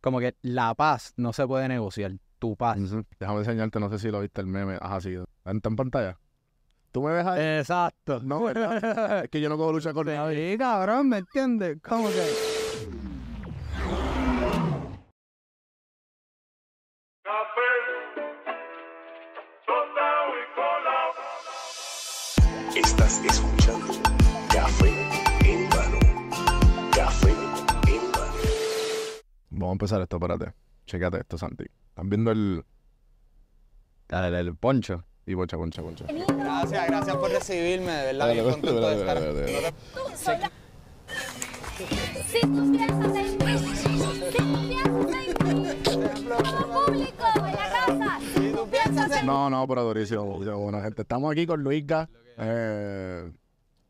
como que la paz no se puede negociar. Tu paz. Déjame enseñarte, no sé si lo viste el meme. Ajá, sí. ¿Está en pantalla? ¿Tú me ves ahí? Exacto. No, ¿verdad? es que yo no cojo lucha con nadie. Sí, cabrón, ¿me entiendes? ¿Cómo que? Vamos a empezar esto, espérate. Chequate esto, Santi. ¿Están viendo el... El, el poncho. Y poncha, poncha, poncha. Gracias, gracias por recibirme, de verdad, bien contento dale, de estar. Si tú piensas en mí, si tú piensas en mí, como público en la casa, si tú piensas en No, no, pero durísimo. durísimo. Bueno, gente, estamos aquí con Luisga. Eh,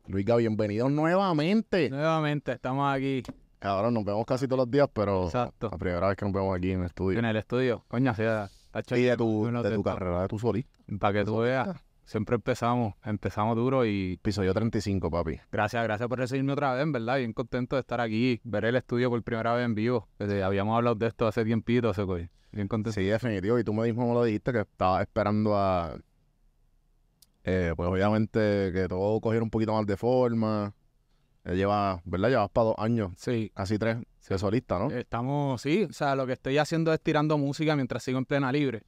Luisga, bienvenido nuevamente. Nuevamente, estamos aquí Cabrón, nos vemos casi todos los días, pero Exacto. la primera vez que nos vemos aquí en el estudio. en el estudio. Coño, sí, está Y de tu, de tu carrera, de tu solista. Para que tú veas, siempre empezamos, empezamos duro y Episodio 35, papi. gracias, gracias por recibirme otra vez, en verdad, bien contento de estar aquí, ver el estudio por primera vez en vivo. Desde- habíamos hablado de esto hace tiempito, se coge. Bien contento. Sí, definitivo. Y tú me mismo me lo dijiste que estabas esperando a. eh, pues obviamente que todo cogiera un poquito más de forma. Lleva, ¿verdad? Llevas para dos años, Sí, casi tres, de solista, ¿no? Estamos, sí, o sea, lo que estoy haciendo es tirando música mientras sigo en plena libre.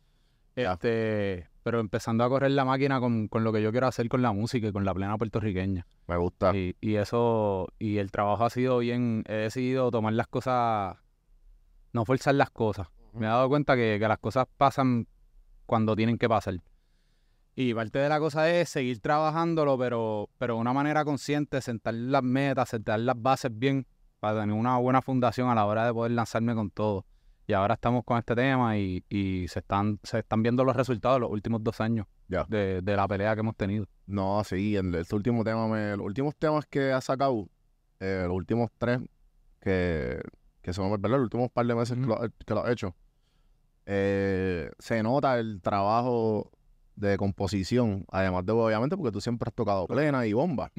Este, pero empezando a correr la máquina con, con lo que yo quiero hacer con la música y con la plena puertorriqueña. Me gusta. Y, y eso, y el trabajo ha sido bien, he decidido tomar las cosas, no forzar las cosas. Me he dado cuenta que, que las cosas pasan cuando tienen que pasar. Y parte de la cosa es seguir trabajándolo, pero, pero de una manera consciente, sentar las metas, sentar las bases bien, para tener una buena fundación a la hora de poder lanzarme con todo. Y ahora estamos con este tema y, y se están, se están viendo los resultados de los últimos dos años de, de la pelea que hemos tenido. No, sí, el, este último tema, me, los últimos temas que ha sacado, eh, los últimos tres que, que son, ¿verdad? Los últimos par de meses que, lo, que lo he hecho, eh, se nota el trabajo de composición, además de, obviamente, porque tú siempre has tocado plena y bomba,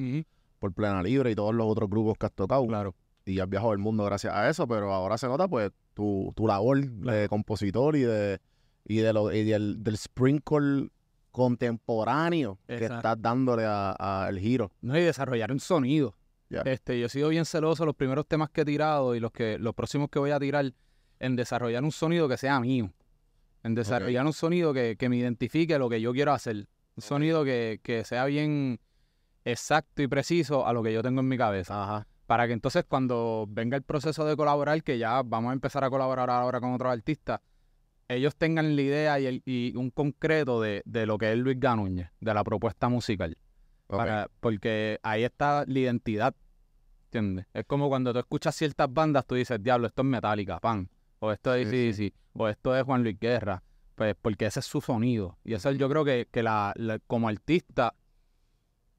por plena libre y todos los otros grupos que has tocado. Claro. y has viajado el mundo gracias a eso, pero ahora se nota pues tu, tu labor de compositor y de y de lo, y del, del sprinkle contemporáneo que estás dándole a- a el giro. No, y desarrollar un sonido. Este, yo he sido bien celoso los primeros temas que he tirado y los que los próximos que voy a tirar en desarrollar un sonido que sea mío. En desarrollar un sonido que, que me identifique lo que yo quiero hacer. Un sonido que, que sea bien exacto y preciso a lo que yo tengo en mi cabeza. Ajá. Para que entonces cuando venga el proceso de colaborar, que ya vamos a empezar a colaborar ahora con otros artistas, ellos tengan la idea y, el- y un concreto de, de lo que es Luis Ganúñez, de la propuesta musical. Para- porque ahí está la identidad, ¿entiendes? Es como cuando tú escuchas ciertas bandas, tú dices, diablo, esto es Metallica, pan, o esto es Sí, AC/DC, o esto es Juan Luis Guerra, pues porque ese es su sonido. Y eso yo creo que, que la, la- como artista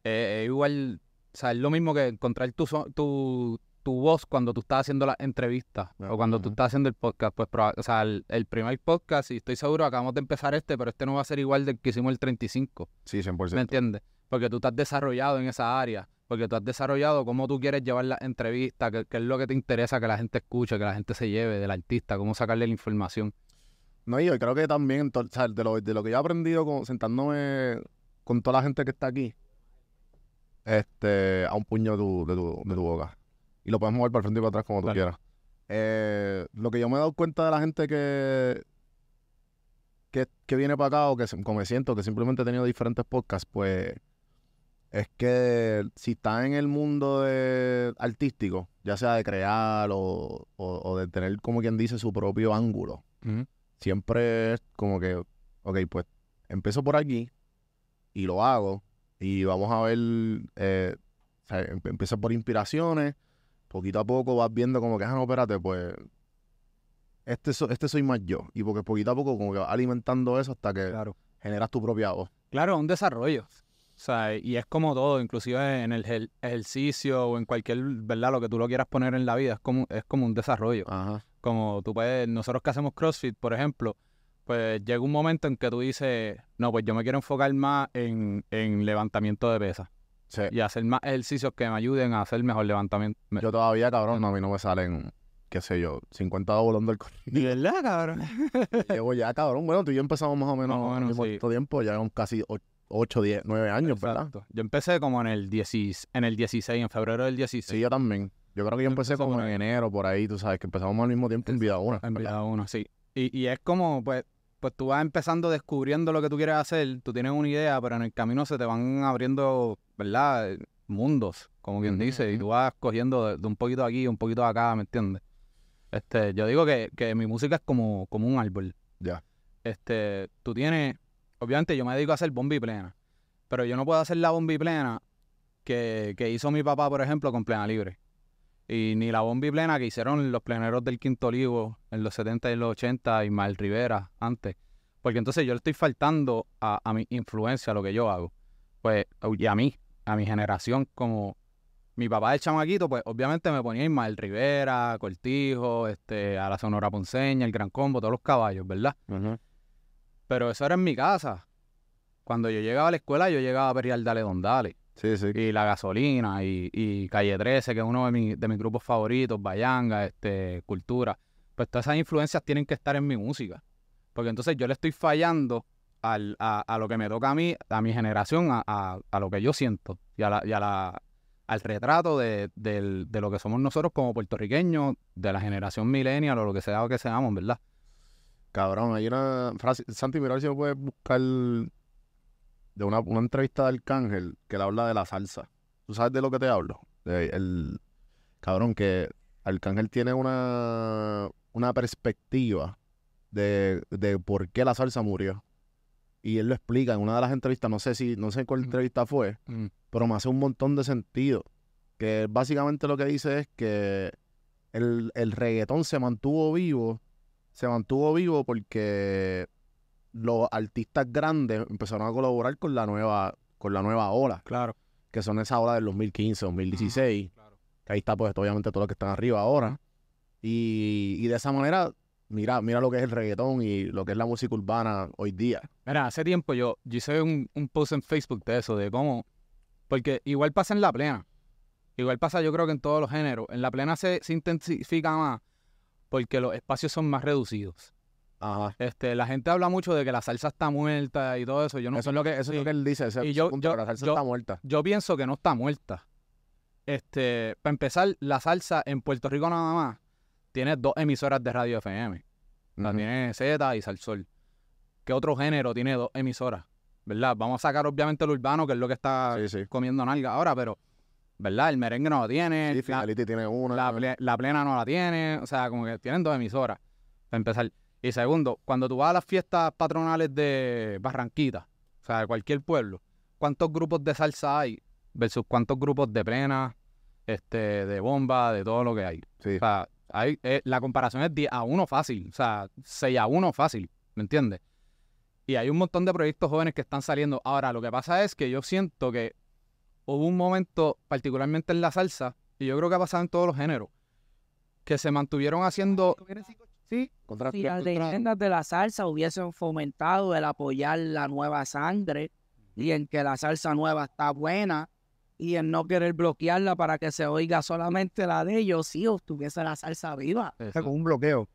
eh, es igual, o sea, es lo mismo que encontrar tu, tu, tu voz cuando tú estás haciendo las entrevistas o cuando tú estás haciendo el podcast. Pues, o sea, el, el primer podcast, y estoy seguro, acabamos de empezar este, pero este no va a ser igual del que hicimos el 35. Sí, 100%. ¿Me entiendes? Porque tú has desarrollado en esa área, porque tú has desarrollado cómo tú quieres llevar la entrevista, qué, qué es lo que te interesa que la gente escuche, que la gente se lleve del artista, cómo sacarle la información. No, y yo creo que también, o sea, de, lo, de lo que yo he aprendido con, sentándome con toda la gente que está aquí, este, a un puño de tu, de tu, de tu boca. Y lo puedes mover para el frente y para atrás como tú quieras. Eh, lo que yo me he dado cuenta de la gente que, que, que viene para acá o que como me siento, que simplemente he tenido diferentes podcasts, pues es que si está en el mundo de artístico, ya sea de crear o, o- o de tener, como quien dice, su propio ángulo, siempre es como que, ok, pues empiezo por aquí y lo hago y vamos a ver, eh, o sea, em- empieza por inspiraciones, poquito a poco vas viendo como que, ah, no, espérate, pues este, so- este soy más yo y porque poquito a poco como que vas alimentando eso hasta que Claro. generas tu propia voz. Claro, un desarrollo. O sea, y es como todo, inclusive en el ejer- ejercicio o en cualquier, ¿verdad? Lo que tú lo quieras poner en la vida, es como, es como un desarrollo. Ajá. Como tú puedes, nosotros que hacemos CrossFit, por ejemplo, pues llega un momento en que tú dices, no, pues yo me quiero enfocar más en, en levantamiento de pesas Sí. y hacer más ejercicios que me ayuden a hacer mejor levantamiento. Yo todavía, cabrón, no, a mí no me salen qué sé yo, 50 volando el ¿De verdad, cabrón? Llevo ya, cabrón. Bueno, tú y yo empezamos más o menos Más o al menos, mismo sí. tiempo, ya llevamos casi 8, 10, 9 años, ¿verdad? Yo empecé como en el, 16, en el 16, en febrero del 16. Sí, yo también. Yo creo que yo empecé como en enero, por ahí, tú sabes, que empezamos al mismo tiempo en Vida Una. En ¿verdad? vida uno, sí. Y, y es como, pues, pues tú vas empezando descubriendo lo que tú quieres hacer, tú tienes una idea, pero en el camino se te van abriendo, ¿verdad? Mundos, como quien dice, y tú vas cogiendo de, de un poquito aquí, un poquito acá, ¿me entiendes? Este, yo digo que, que mi música es como, como un árbol. Ya. Este, tú tienes, obviamente yo me dedico a hacer bomba y plena, pero yo no puedo hacer la bomba y plena que, que hizo mi papá, por ejemplo, con plena libre. Y ni la bomba y plena que hicieron los pleneros del Quinto Olivo en los 70 y los 80 y Mal Rivera antes. Porque entonces yo le estoy faltando a, a mi influencia, a lo que yo hago. Pues, y a mí, a mi generación, como mi papá es chamaquito, pues obviamente me ponía Ismael Rivera, Cortijo, este, a la Sonora Ponceña, el Gran Combo, todos los caballos, ¿verdad? Pero eso era en mi casa. Cuando yo llegaba a la escuela, yo llegaba a Perial Dale Don Dale. Sí, sí. Y La Gasolina, y, y Calle 13, que es uno de, mi- de mis grupos favoritos, Bayanga, este, Cultura. Pues todas esas influencias tienen que estar en mi música. Porque entonces yo le estoy fallando al, a, a lo que me toca a mí, a mi generación, a, a- a lo que yo siento y, a la, y a la- al retrato de, del- de lo que somos nosotros como puertorriqueños, de la generación millennial o lo que sea que seamos, ¿verdad? Cabrón, hay una frase. Santi, mira si me puedes buscar de una, una entrevista de Arcángel que le habla de la salsa. ¿Tú sabes de lo que te hablo? De el cabrón que Arcángel tiene una, una perspectiva de, de por qué la salsa murió. Y él lo explica en una de las entrevistas, no sé si, no sé cuál Ujú. entrevista fue, pero me hace un montón de sentido. Que básicamente lo que dice es que el, el reggaetón se mantuvo vivo, se mantuvo vivo porque los artistas grandes empezaron a colaborar con la nueva, con la nueva ola, Claro. que son esa ola del 2015, 2016, claro. que ahí está pues obviamente todos los que están arriba ahora. Y, y de esa manera, mira, mira lo que es el reggaetón y lo que es la música urbana hoy día. Mira, hace tiempo yo, yo hice un, un post en Facebook de eso, de cómo. Porque igual pasa en la plena. Igual pasa, yo creo que en todos los géneros. En la plena se, se intensifica más porque los espacios son más reducidos. Ajá. Este, la gente habla mucho de que la salsa está muerta y todo eso. Yo no, eso es lo que, eso es lo que él dice, ese Y yo- punto, yo- que la salsa yo- está muerta. yo pienso que no está muerta. Este, para empezar, la salsa en Puerto Rico nada más tiene dos emisoras de radio FM. La Ujú. tiene Z y Salsol. ¿Qué otro género tiene dos emisoras? ¿Verdad? Vamos a sacar obviamente el urbano, que es lo que está Sí, sí. comiendo nalga ahora, pero, ¿verdad? El merengue no lo tiene, Sí, la, tiene una. la ple- la plena no la tiene, o sea, como que tienen dos emisoras, para empezar. Y segundo, cuando tú vas a las fiestas patronales de Barranquita, o sea, de cualquier pueblo, ¿cuántos grupos de salsa hay versus cuántos grupos de plena, este, de bomba, de todo lo que hay? Sí. O sea, hay, eh, la comparación es 10 a 1 fácil, o sea, 6 a 1 fácil, ¿me entiendes? Y hay un montón de proyectos jóvenes que están saliendo. Ahora, lo que pasa es que yo siento que hubo un momento, particularmente en la salsa, y yo creo que ha pasado en todos los géneros, que se mantuvieron haciendo... Sí, Contra- si las contra- leyendas de la salsa hubiesen fomentado el apoyar la nueva sangre y en que la salsa nueva está buena y en no querer bloquearla para que se oiga solamente la de ellos, sí estuviese la salsa viva. Eso. con un bloqueo.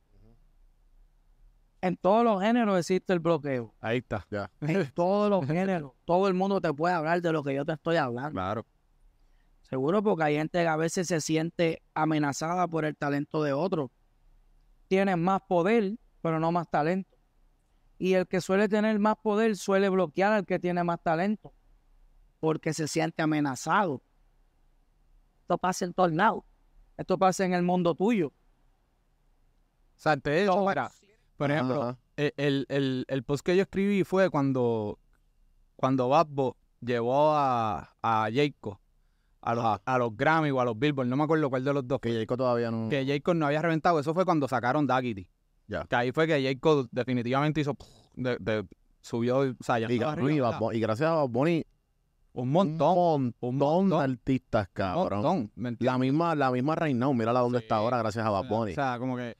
En todos los géneros existe el bloqueo. ahí está. En todos los géneros. Todo el mundo te puede hablar de lo que yo te estoy hablando. Claro. Seguro porque hay gente que a veces se siente amenazada por el talento de otro. Tienen más poder, pero no más talento. Y el que suele tener más poder suele bloquear al que tiene más talento, porque se siente amenazado. Esto pasa en todos lados. Esto pasa en el mundo tuyo. O sea, Todo- mira, por ejemplo, Ajá. el, el, el- post que yo escribí fue cuando, cuando Babbo llevó a, a Jayco a los, a los Grammy o a los Billboard, no me acuerdo cuál de los dos. Que Jacob todavía no. que Jayco no había reventado, eso fue cuando sacaron Daggity. Ya. Que ahí fue que Jayco definitivamente hizo, de, de- subió, o sea, ya Y, Bunny, arriba, y gracias a Bad Bunny, un un montón, montón, un de montón, artistas, un cabrón. montón, ¿me entiendes? La misma, la misma Right Now, mírala dónde Sí. está ahora gracias a Bad Bunny. O sea, como que.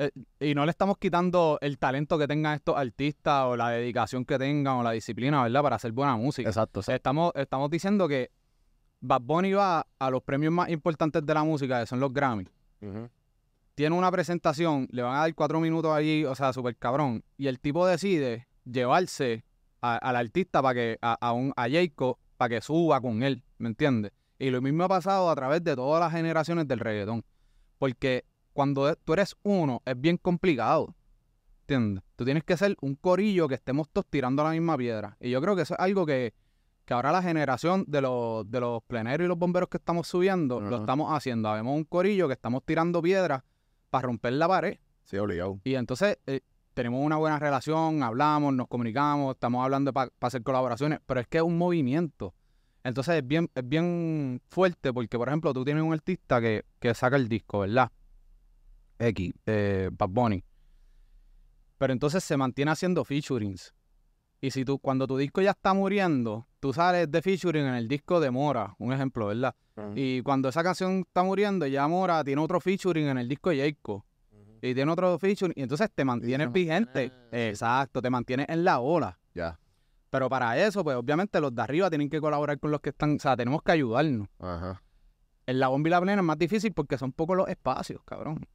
Eh, y no le estamos quitando el talento que tengan estos artistas o la dedicación que tengan o la disciplina, ¿verdad? Para hacer buena música. exacto, exacto. Estamos, estamos diciendo que Bad Bunny va a los premios más importantes de la música, que son los Grammy. Tiene una presentación, le van a dar cuatro minutos allí, o sea, súper cabrón, y el tipo decide llevarse al artista para que, a, a, un, a Jacob, para que suba con él, ¿me entiendes? Y lo mismo ha pasado a través de todas las generaciones del reggaetón. Porque cuando e- tú eres uno, es bien complicado. ¿Entiendes? Tú tienes que ser un corillo que estemos todos tirando la misma piedra. Y yo creo que eso es algo que, que ahora la generación de los, de los pleneros y los bomberos que estamos subiendo, lo Ajá. estamos haciendo. Habemos un corillo que estamos tirando piedras para romper la pared. Sí, obligado. Y entonces eh, tenemos una buena relación, hablamos, nos comunicamos, estamos hablando para hacer colaboraciones, pero es que es un movimiento. Entonces es bien, es bien fuerte porque, por ejemplo, tú tienes un artista que, que saca el disco, ¿verdad? X, eh, Bad Bunny. Pero entonces se mantiene haciendo featurings. Y si tú, cuando tu disco ya está muriendo, tú sales de featuring en el disco de Mora, un ejemplo, ¿verdad? Y cuando esa canción está muriendo, ya Mora tiene otro featuring en el disco de Jacob. Y tiene otro featuring. Y entonces te mantienes vigente. Exacto, te mantienes en la ola. Ya. Pero para eso, pues obviamente los de arriba tienen que colaborar con los que están. O sea, tenemos que ayudarnos. Ajá. En la bomba y la plena es más difícil porque son pocos los espacios, cabrón.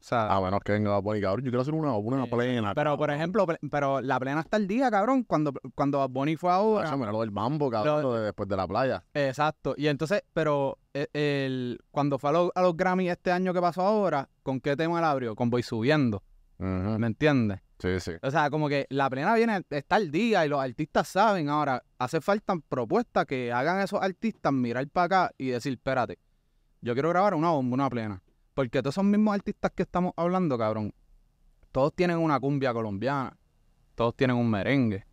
O sea, A menos que venga poner, cabrón, yo quiero hacer una, una Eh, plena. pero por ejemplo, ple- pero la plena está el día, cabrón. Cuando, cuando Bad Bunny fue ahora. Eso, mira lo del mambo, cabrón, Lo- de después de la playa. Exacto. Y entonces, pero eh, el, cuando fue a, los- a los Grammy este año que pasó ahora, ¿con qué tema él abrió? Con Voy Subiendo. ¿Me entiendes? Sí, sí. O sea, como que la plena viene, está el día y los artistas saben. Ahora, hace falta propuestas que hagan esos artistas mirar para acá y decir, espérate, yo quiero grabar una bomba, una plena. Porque todos esos mismos artistas que estamos hablando, cabrón, todos tienen una cumbia colombiana, todos tienen un merengue,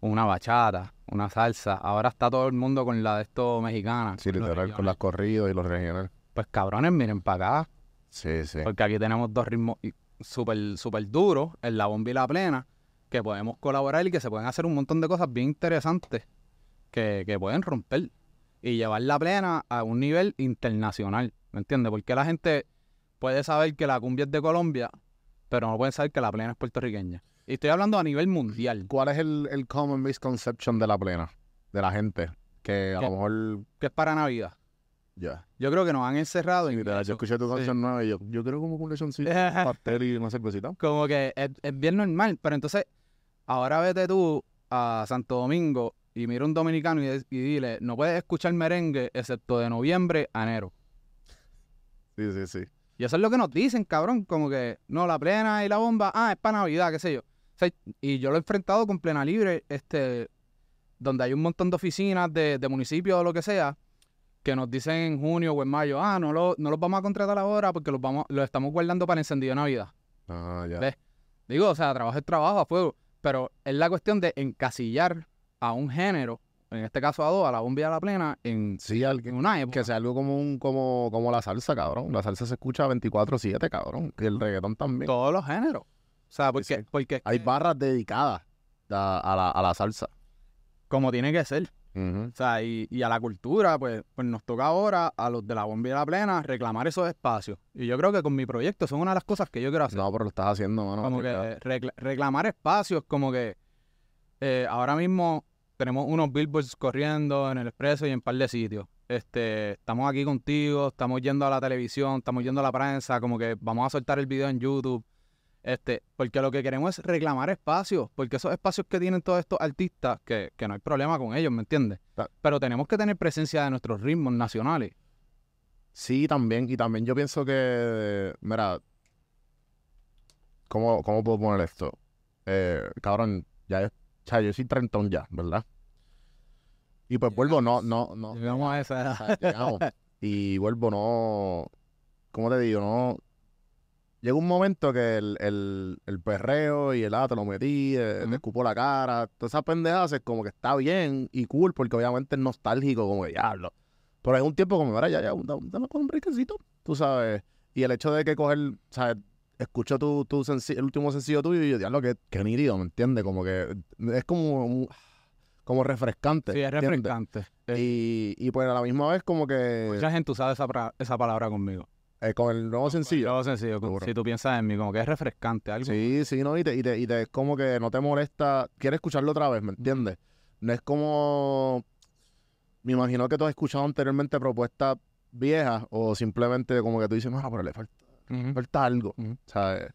una bachata, una salsa. Ahora está todo el mundo con la de esto mexicana. Sí, literal, con las corridos y los regionales. Pues cabrones, miren para acá. Sí, sí. Porque aquí tenemos dos ritmos súper súper duros, en la bomba y la plena, que podemos colaborar y que se pueden hacer un montón de cosas bien interesantes que, que pueden romper y llevar la plena a un nivel internacional, ¿me entiendes? Porque la gente puede saber que la cumbia es de Colombia, pero no pueden saber que la plena es puertorriqueña. Y estoy hablando a nivel mundial, ¿Cuál es el, el common misconception de la plena? De la gente. Que a lo mejor. que es para Navidad. Ya. Yo creo que nos han encerrado en Literal, eso. yo escuché tu Sí. canción nueva y yo, yo quiero como un lechoncito, pastel y una cervecita. como que es, es bien normal, pero entonces ahora vete tú a Santo Domingo y mira un dominicano y, y dile, no puedes escuchar merengue excepto de noviembre a enero. Sí, sí, sí. Y eso es lo que nos dicen, cabrón, como que, no, la plena y la bomba, ah, es para Navidad, qué sé yo. O sea, y yo lo he enfrentado con plena libre, este, donde hay un montón de oficinas de, de municipios o lo que sea, que nos dicen en junio o en mayo, ah, no, lo, no los vamos a contratar ahora porque los, vamos, los estamos guardando para el encendido de Navidad. Ah, ya. Ve. Digo, o sea, trabajo es trabajo a fuego, pero es la cuestión de encasillar a un género, en este caso a dos, a la bomba y a la plena, en, Sí, en alguien. una época. Que sea algo como un como, como la salsa, cabrón. La salsa se escucha 24-7, cabrón. Y el reggaetón también. Todos los géneros. O sea, porque, sí. porque Hay barras dedicadas a, a la, a la salsa. como tiene que ser. O sea, y, y a la cultura, pues, pues nos toca ahora a los de la bomba y la plena reclamar esos espacios. Y yo creo que con mi proyecto son una de las cosas que yo quiero hacer. No, pero lo estás haciendo, mano. como que reclamar espacios, como que eh, ahora mismo tenemos unos billboards corriendo en el expreso y en un par de sitios. Este, estamos aquí contigo, estamos yendo a la televisión, estamos yendo a la prensa, como que vamos a soltar el video en YouTube. Este, porque lo que queremos es reclamar espacios, porque esos espacios que tienen todos estos artistas, que, que no hay problema con ellos, ¿me entiendes? Pero tenemos que tener presencia de nuestros ritmos nacionales. Sí, también. Y también yo pienso que, mira, ¿cómo, cómo puedo poner esto? Eh, cabrón, ya es, o sea, yo soy trentón ya, ¿verdad? Y pues vuelvo, no, no, no. Llegamos a esa edad. llegamos. y vuelvo, no, ¿cómo te digo? No, llega un momento que el, el, el perreo y el ah, te lo metí, eh, te escupo la cara, todas esas pendejas es como que está bien y cool porque obviamente es nostálgico, como que diablo. Pero es un tiempo como, mira, ya, ya, dame, con un breakcito, tú sabes. Y el hecho de que coger, ¿sabes? Escucho tu, tu el último sencillo tuyo y yo, diablo, que, que nítido, ¿me entiendes? Como que es como, como refrescante. Sí, es refrescante. Y, y pues a la misma vez como que Mucha gente usa esa, esa palabra conmigo. eh, con el nuevo sencillo. Luego sencillo, Seguro. si tú piensas en mí, como que es refrescante, algo. Sí, sí, no, y te, y te, y te- es como que no te molesta, quieres escucharlo otra vez, ¿me entiendes? No es como, me imagino que tú has escuchado anteriormente propuestas viejas o simplemente como que tú dices, no, pero le falta, Suelta algo, Ujú. ¿sabes?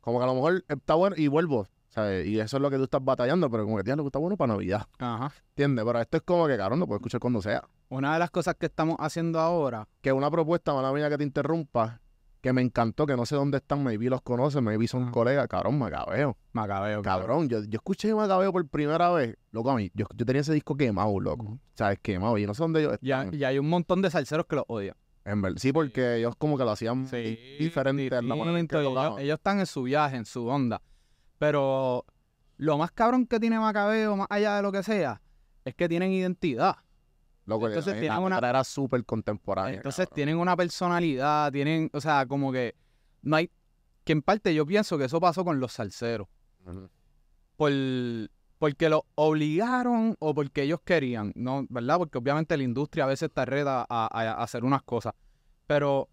Como que a lo mejor está bueno y vuelvo, ¿sabes? Y eso es lo que tú estás batallando, pero como que, tío, lo que está bueno para Navidad, Ajá. ¿entiendes? Pero esto es como que, cabrón, lo puedes escuchar cuando sea. Una de las cosas que estamos haciendo ahora, Que una propuesta, mala mía que te interrumpa, que me encantó, que no sé dónde están, maybe los conocen, maybe son colegas, cabrón, Macabeo. Macabeo. Cabrón, yo, yo escuché Macabeo por primera vez, loco, a mí, yo, yo tenía ese disco quemado, loco. Ujú. ¿Sabes? Quemado, y no sé dónde ellos Y, y hay un montón de salseros que los odian. En verdad, sí, porque ellos como que lo hacían di- diferente. la manera en que ellos, están en su viaje, en su onda. Pero lo más cabrón que tiene Macabeo, más allá de lo que sea, es que tienen identidad. Loco, entonces la- tienen la una- era súper contemporánea. Entonces cabrón. tienen una personalidad, tienen, o sea, como que no hay, que en parte yo pienso que eso pasó con los salseros, por, porque lo obligaron o porque ellos querían, ¿no? ¿Verdad? Porque obviamente la industria a veces te reta a, hacer unas cosas, pero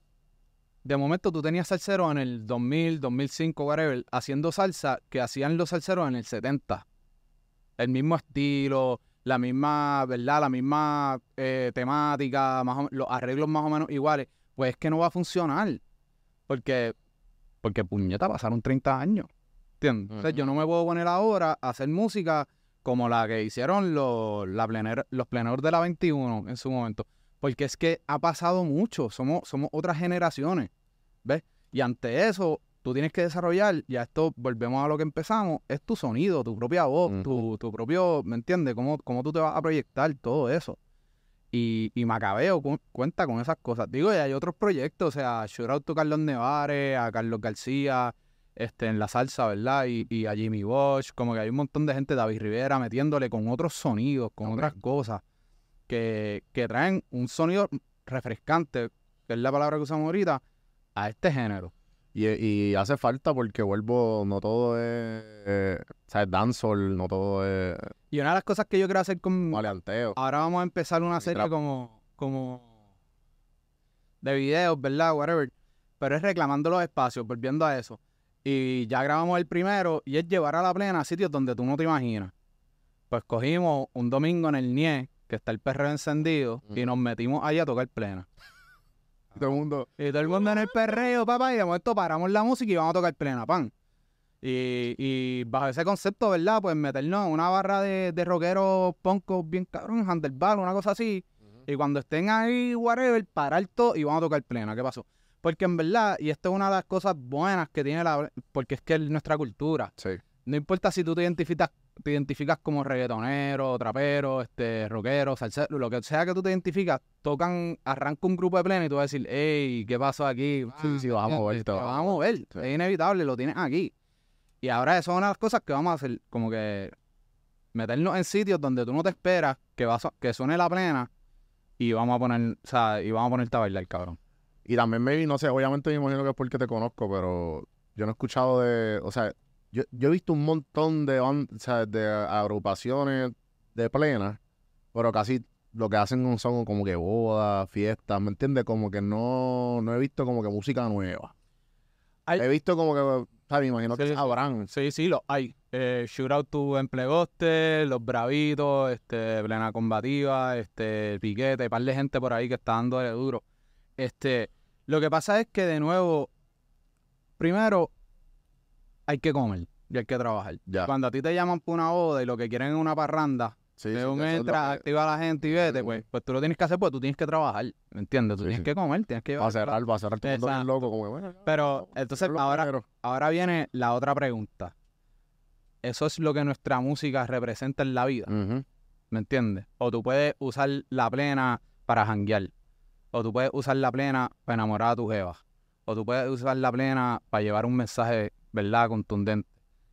de momento tú tenías salseros en el 2000, 2005, whatever, haciendo salsa que hacían los salseros en el 70. El mismo estilo, la misma, ¿verdad? La misma eh, temática, los arreglos más o menos iguales. Pues es que no va a funcionar. Porque, porque puñeta, pasaron 30 años. Yo no me puedo poner ahora a hacer música como la que hicieron los, la plener- los pleneros de la 21 en su momento. Porque es que ha pasado mucho. Somos, somos otras generaciones. ¿Ves? Y ante eso, tú tienes que desarrollar, y a esto volvemos a lo que empezamos, es tu sonido, tu propia voz, tu, tu propio, ¿me entiendes? ¿Cómo, cómo tú te vas a proyectar todo eso. Y, y Macabeo cu- cuenta con esas cosas. Digo, y hay otros proyectos, o sea, shout out to Carlos Nevares, a Carlos García, este, en la salsa, ¿verdad? Y, y a Jimmy Bosch, como que hay un montón de gente, David Rivera, metiéndole con otros sonidos, con otras cosas, que, que traen un sonido refrescante, que es la palabra que usamos ahorita, a este género. Y, y hace falta porque vuelvo, no todo es, eh, ¿sabes? Dancehall, no todo es Y una de las cosas que yo quiero hacer con... maleanteo. Ahora vamos a empezar una serie como, como de videos, ¿verdad? Whatever. Pero es reclamando los espacios, volviendo a eso. Y ya grabamos el primero y es llevar a la plena a sitios donde tú no te imaginas. Pues cogimos un domingo en el NIE, que está el perreo encendido, y nos metimos ahí a tocar plena. Todo el mundo, Y todo el mundo en el perreo, papá, y de momento paramos la música y vamos a tocar plena, pan. Y, y bajo ese concepto, ¿verdad? Pues meternos en una barra de, de rockeros poncos bien cabrón, handlebar, una cosa así. Y cuando estén ahí, whatever, parar todo y vamos a tocar plena. ¿Qué pasó? Porque en verdad, y esto es una de las cosas buenas que tiene la... Porque es que es nuestra cultura. sí. No importa si tú te identificas, te identificas como reggaetonero, trapero, este, rockero, salsero, lo que sea que tú te identificas, tocan, arranca un grupo de plena y tú vas a decir, hey, ¿qué pasó aquí? Sí, sí, vamos a mover, te te vamos a mover, Sí. es inevitable, lo tienes aquí. Y ahora eso es una de las cosas que vamos a hacer, como que meternos en sitios donde tú no te esperas que, va a so- que suene la plena y vamos a poner, o sea, y vamos a ponerte a bailar, cabrón. Y también, maybe, no sé, obviamente me imagino que es porque te conozco, pero yo no he escuchado de, o sea, yo, yo he visto un montón de, ban- o sea, de agrupaciones de plena, pero casi lo que hacen son como que bodas, fiestas, ¿me entiendes? Como que no, no he visto como que música nueva. Hay- He visto como que, o sea, me imagino que Sí, sí. sabrán. Sí, sí, los hay. Eh, Shootout to Emplegoste, Los Bravitos, este, Plena Combativa, este, Piquete, par de gente por ahí que está dándole duro. Este, lo que pasa es que de nuevo, primero, hay que comer y hay que trabajar. Ya. Cuando a ti te llaman para una boda y lo que quieren es una parranda, Sí, de sí, es entra, activa a la gente y vete, pues, pues tú lo tienes que hacer porque tú tienes que trabajar, ¿me entiendes? Tú Sí, tienes que comer, tienes que Va a llevar- cerrar, va a cerrar todo el mundo bien Exacto. loco, como bueno, Pero, entonces, ahora-. Ahora viene la otra pregunta. ¿Eso es lo que nuestra música representa en la vida? ¿Me entiendes? O tú puedes usar la plena para janguear. O tú puedes usar la plena para enamorar a tu jeva. O tú puedes usar la plena para llevar un mensaje, ¿verdad? Contundente.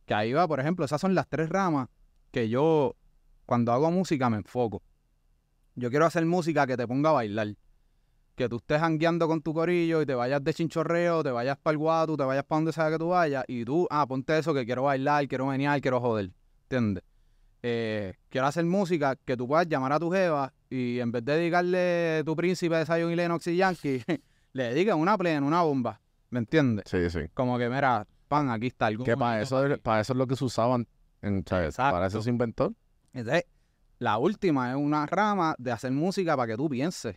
Que ahí va, por ejemplo, esas son las tres ramas que yo, cuando hago música, me enfoco. Yo quiero hacer música que te ponga a bailar. Que tú estés jangueando con tu corillo y te vayas de chinchorreo, te vayas para el guatu, te vayas para donde sea que tú vayas. Y tú, ah, ponte eso que quiero bailar, quiero menear, quiero joder. ¿Entiendes? Eh, quiero hacer música que tú puedas llamar a tu jeva y en vez de dedicarle tu príncipe de Zion y Lennox y Yankee, le dedican una plena, una bomba. ¿Me entiendes? Sí, sí. Como que, mira, pan, aquí está algo. Que para eso, para eso es lo que se usaban. En, ¿sabes? Para eso se inventó. Entonces, la última es una rama de hacer música para que tú pienses.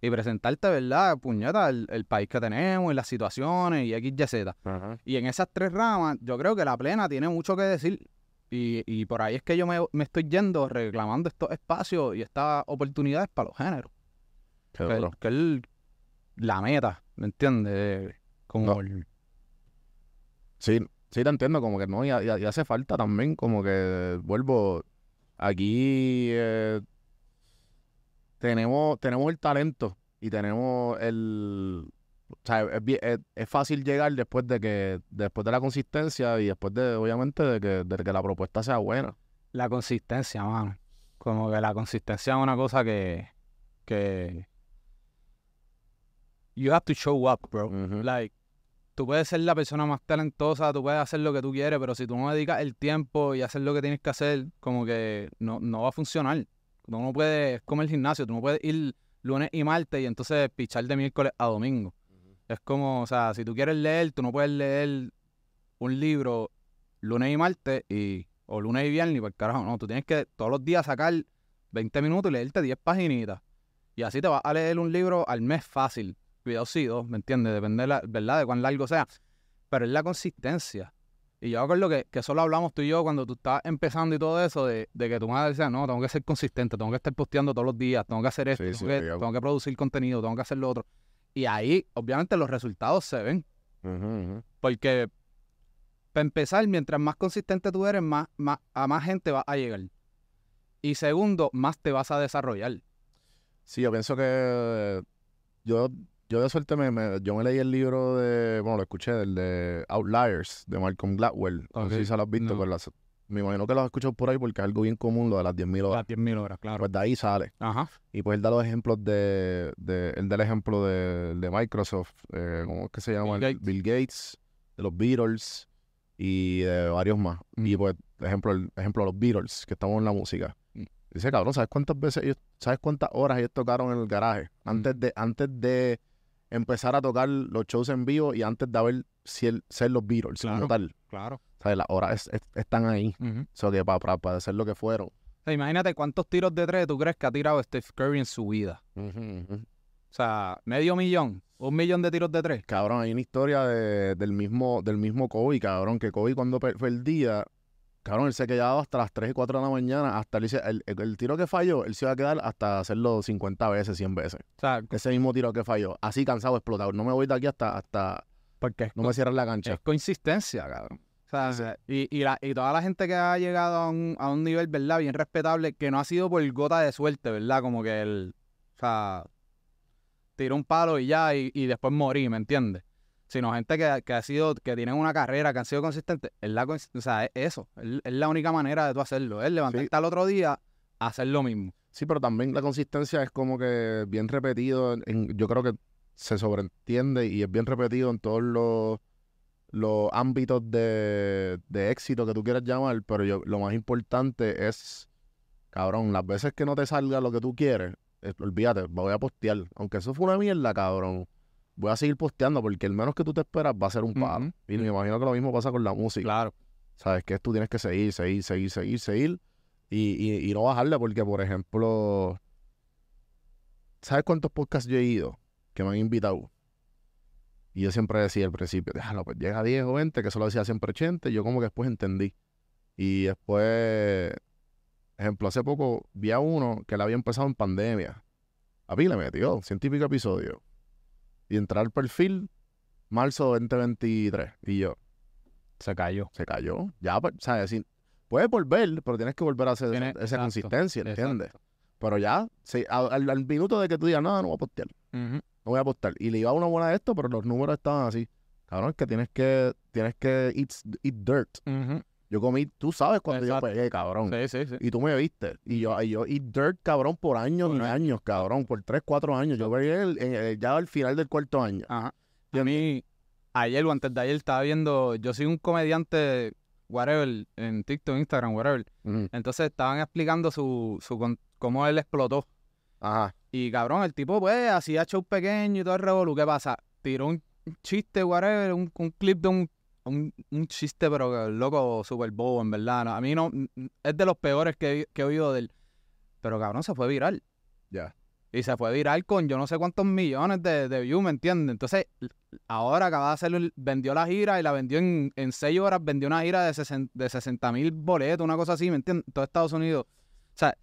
y presentarte, ¿verdad? Puñeta, el, el país que tenemos y las situaciones y X, Y, Z. Y en esas tres ramas, yo creo que la plena tiene mucho que decir. Y, y por ahí es que yo me, me estoy yendo reclamando estos espacios y estas oportunidades para los géneros. Que, es la meta, ¿me entiendes? Como No. el- Sí, sí te entiendo, como que no, y, y- y hace falta también, como que vuelvo, aquí eh, tenemos, tenemos el talento y tenemos el, o sea, es, es- es fácil llegar después de que, después de la consistencia y después de, obviamente, de que, de que la propuesta sea buena. la consistencia, mano. Como que la consistencia es una cosa que, que you have to show up, bro. Ujú. Like, tú puedes ser la persona más talentosa, tú puedes hacer lo que tú quieres, pero si tú no dedicas el tiempo y hacer lo que tienes que hacer, como que no, no va a funcionar. Tú no puedes, es como el gimnasio, tú no puedes ir lunes y martes y entonces pichar de miércoles a domingo. Es como, o sea, si tú quieres leer, tú no puedes leer un libro lunes y martes y, o lunes y viernes, pues carajo, no, tú tienes que todos los días sacar 20 minutos y leerte 10 paginitas. Y así te vas a leer un libro al mes fácil. Cuidado sí, dos, ¿me entiendes? Depende, de la, ¿verdad? De cuán largo sea. Pero es la consistencia. Y yo recuerdo que, que solo hablamos tú y yo cuando tú estabas empezando y todo eso, de, de que tu madre decía, no, tengo que ser consistente, tengo que estar posteando todos los días, tengo que hacer esto, Sí, tengo, sí, que, tengo que producir contenido, tengo que hacer lo otro. Y ahí, obviamente, los resultados se ven. Porque, para empezar, mientras más consistente tú eres, más, más, a más gente vas a llegar. Y segundo, más te vas a desarrollar. Sí, yo pienso que yo, yo de suerte me, me- yo me leí el libro de, bueno, lo escuché, del de Outliers, de Malcolm Gladwell. No sé si se lo has visto, no. pero las- me imagino que lo has escuchado por ahí porque es algo bien común lo de las 10.000 horas. Las 10.000 horas, claro. Pues de ahí sale. Ajá. Y pues él da los ejemplos de, de él da el ejemplo de, de Microsoft, eh, ¿cómo es que se llama? Bill Gates. Bill Gates, de los Beatles y de varios más. Y Mm. pues, ejemplo, el ejemplo de los Beatles, que estamos en la música. Mm. Dice, cabrón, ¿sabes cuántas veces ellos, sabes cuántas horas ellos tocaron en el garaje? Mm. Antes de, antes de empezar a tocar los shows en vivo y antes de haber ser, ser los Beatles como Claro. tal. Claro. ¿Sabes? Las horas es- es- están ahí. O que para, para, para ser lo que fueron. O sea, imagínate cuántos tiros de tres tú crees que ha tirado Steph Curry en su vida. O sea, medio millón, un millón de tiros de tres. Cabrón, hay una historia de- del mismo del mismo Kobe, cabrón, que Kobe cuando per- perdía, cabrón, él se quedaba hasta las 3 y 4 de la mañana, hasta el, el, el- el tiro que falló, él se iba a quedar hasta hacerlo 50 veces, 100 veces. O sea, Ese mismo tiro que falló, así cansado, explotado. No me voy de aquí hasta, hasta porque no me cierran la cancha. es consistencia, cabrón. O sea, y, y, la, y toda la gente que ha llegado a un, a un nivel, ¿verdad? Bien respetable, que no ha sido por gota de suerte, ¿verdad? Como que él, o sea, tiró un palo y ya, y, y después morí, ¿me entiendes? Sino gente que, que ha sido, que tienen una carrera, que han sido consistentes. Es la, o sea, es eso. Es, es la única manera de tú hacerlo. Es levantarte al otro día, hacer lo mismo. Sí, pero también la consistencia es como que bien repetido. en- en- yo creo que se sobreentiende y es bien repetido en todos los, los ámbitos de, de éxito que tú quieras llamar, pero yo, lo más importante es, cabrón, las veces que no te salga lo que tú quieres, eh, olvídate, voy a postear. Aunque eso fue una mierda, cabrón. Voy a seguir posteando porque el menos que tú te esperas va a ser un palo. Y me imagino que lo mismo pasa con la música. Claro. ¿Sabes? Que tú tienes que seguir, seguir, seguir, seguir, seguir. Y, y, y no bajarle porque, por ejemplo, ¿sabes cuántos podcasts yo he ido que me han invitado? Y yo siempre decía al principio, déjalo, pues llega a 10 o 20, que eso lo decía siempre 80, y yo como que después entendí. Y después, ejemplo, hace poco vi a uno que le había empezado en pandemia. A mí le metió, científico episodio. Y entrar al perfil, marzo 2023. Y yo, Se cayó. se cayó. Ya, pues, ¿sabes? Sí, puedes volver, pero tienes que volver a hacer Tiene- esa exacto, consistencia, ¿entiendes? Exacto. Pero ya, a- al, al minuto de que tú digas, no, no voy a postear, Ujú. No voy a postear. Y le iba una buena de esto, pero los números estaban así. Cabrón, es que tienes que, tienes que eat, eat dirt. Yo comí, tú sabes cuando Exacto. yo pegué, cabrón. Sí, sí, sí. Y tú me viste. Y yo, y yo eat dirt, cabrón, por años y años. cabrón. Por tres, cuatro años. Yo pegué el- en- ya al final del cuarto año. Ajá. A mí, ayer o antes de ayer estaba viendo, yo soy un comediante, whatever, en TikTok, Instagram, whatever. Entonces estaban explicando su, su cómo él explotó. Ajá. Y cabrón, el tipo, pues, hacía show pequeño y todo el revolú. ¿Qué pasa? Tiró un chiste, whatever, un, un clip de un, un, un chiste, pero loco, super bobo, en verdad. ¿no? A mí no, es de los peores que, que he oído de él. Pero cabrón, se fue viral. Ya. Y se fue viral con yo no sé cuántos millones de, de views, ¿me entiendes? Entonces, ahora acaba de hacer, vendió la gira y la vendió en, en seis horas, vendió una gira de, 60 de 60 mil boletos, una cosa así, ¿me entiendes? En todo Estados Unidos. O sea,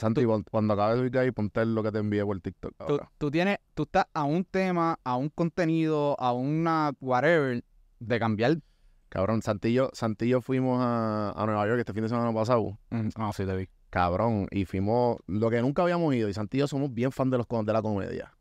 Santi, cuando acabes de subir ahí, ponte lo que te envié por TikTok. tú, tienes, tú estás a un tema, a un contenido, a una whatever, de cambiar. Cabrón, Santillo, Santillo fuimos a, a Nueva York este fin de semana pasado. Ah, sí, te vi. Cabrón, y fuimos lo que nunca habíamos ido. Y Santillo somos bien fan de los de la comedia.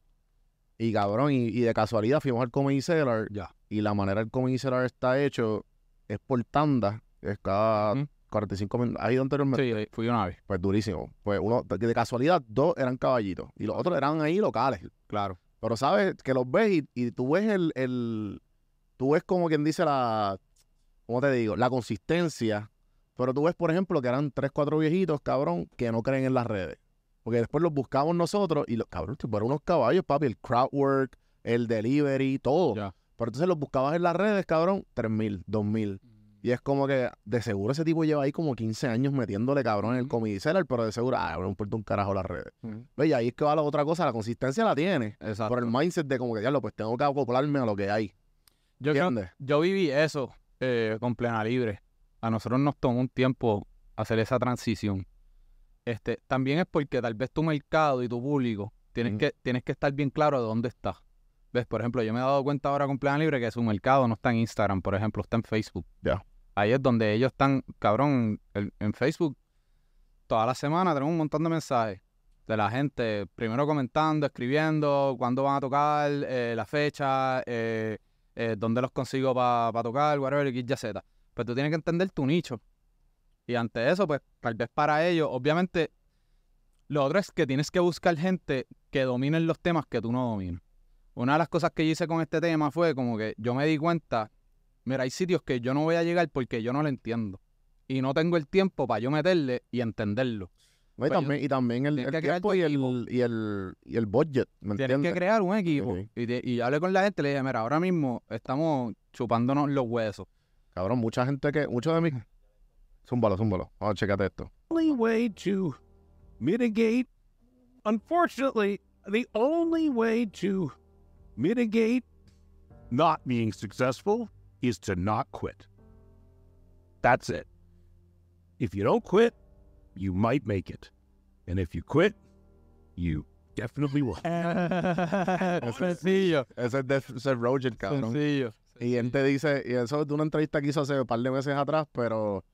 Y cabrón, y, y de casualidad fuimos al Comedy Cellar. Ya. Y la manera el Comedy Cellar está hecho es por tanda. Es cada Ujú. 45 minutos. ¿Has ido anteriormente? Sí, fui una vez. Pues durísimo. Pues uno, de casualidad, dos eran caballitos. Y los otros eran ahí locales. Claro. Pero sabes que los ves y, y tú ves el, el. Tú ves como quien dice la. ¿Cómo te digo? La consistencia. Pero tú ves, por ejemplo, que eran tres, cuatro viejitos, cabrón, que no creen en las redes. Porque después los buscamos nosotros y los cabrón, tú fueron unos caballos, papi, el crowd work, el delivery, todo. Pero entonces los buscabas en las redes, cabrón, tres mil, dos mil. Y es como que de seguro ese tipo lleva ahí como 15 años metiéndole cabrón en el comedy cellar, pero de seguro, ah, no importa un carajo las redes. ¿Ves? Y ahí es que va la otra cosa, la consistencia la tiene. Exacto. Por el mindset de como que, diablo, pues tengo que acoplarme a lo que hay. Yo creo ¿Entiendes? yo viví eso eh, con Plena Libre. A nosotros nos tomó un tiempo hacer esa transición. Este, también es porque tal vez tu mercado y tu público tienes, que, tienes que estar bien claro de dónde está. ¿Ves? Por ejemplo, yo me he dado cuenta ahora con Plena Libre que su mercado no está en Instagram, por ejemplo, está en Facebook. Ya. Ahí es donde ellos están, cabrón, en, Facebook. Toda la semana tenemos un montón de mensajes de la gente, primero comentando, escribiendo, cuándo van a tocar, eh, la fecha, eh, eh, dónde los consigo para tocar, whatever, Y, Z. Pues tú tienes que entender tu nicho. Y ante eso, pues, tal vez para ellos, obviamente, lo otro es que tienes que buscar gente que dominen los temas que tú no dominas. Una de las cosas que yo hice con este tema fue como que yo me di cuenta, mira, hay sitios que yo no voy a llegar porque yo no lo entiendo. Y no tengo el tiempo para yo meterle y entenderlo. No, y, Pues, también, y también el, tienes el que crear tiempo y equipo. el, y, el, y el budget, ¿me Tienes entiendes? que crear un equipo. Y, te- y yo hablé con la gente, le dije, mira, ahora mismo estamos chupándonos los huesos. Cabrón, mucha gente que, muchos de mis... Zúmbalo, zúmbalo. Vamos, checate esto. only way to mitigate, unfortunately, the only way to mitigate not being successful is to not quit. That's it. If you don't quit, you might make it. And if you quit, you definitely will. sencillo, Ese es de Seth Rogen, cabrón. sencillo. Y él te dice, y eso es de una entrevista que hizo hace un par de meses atrás, pero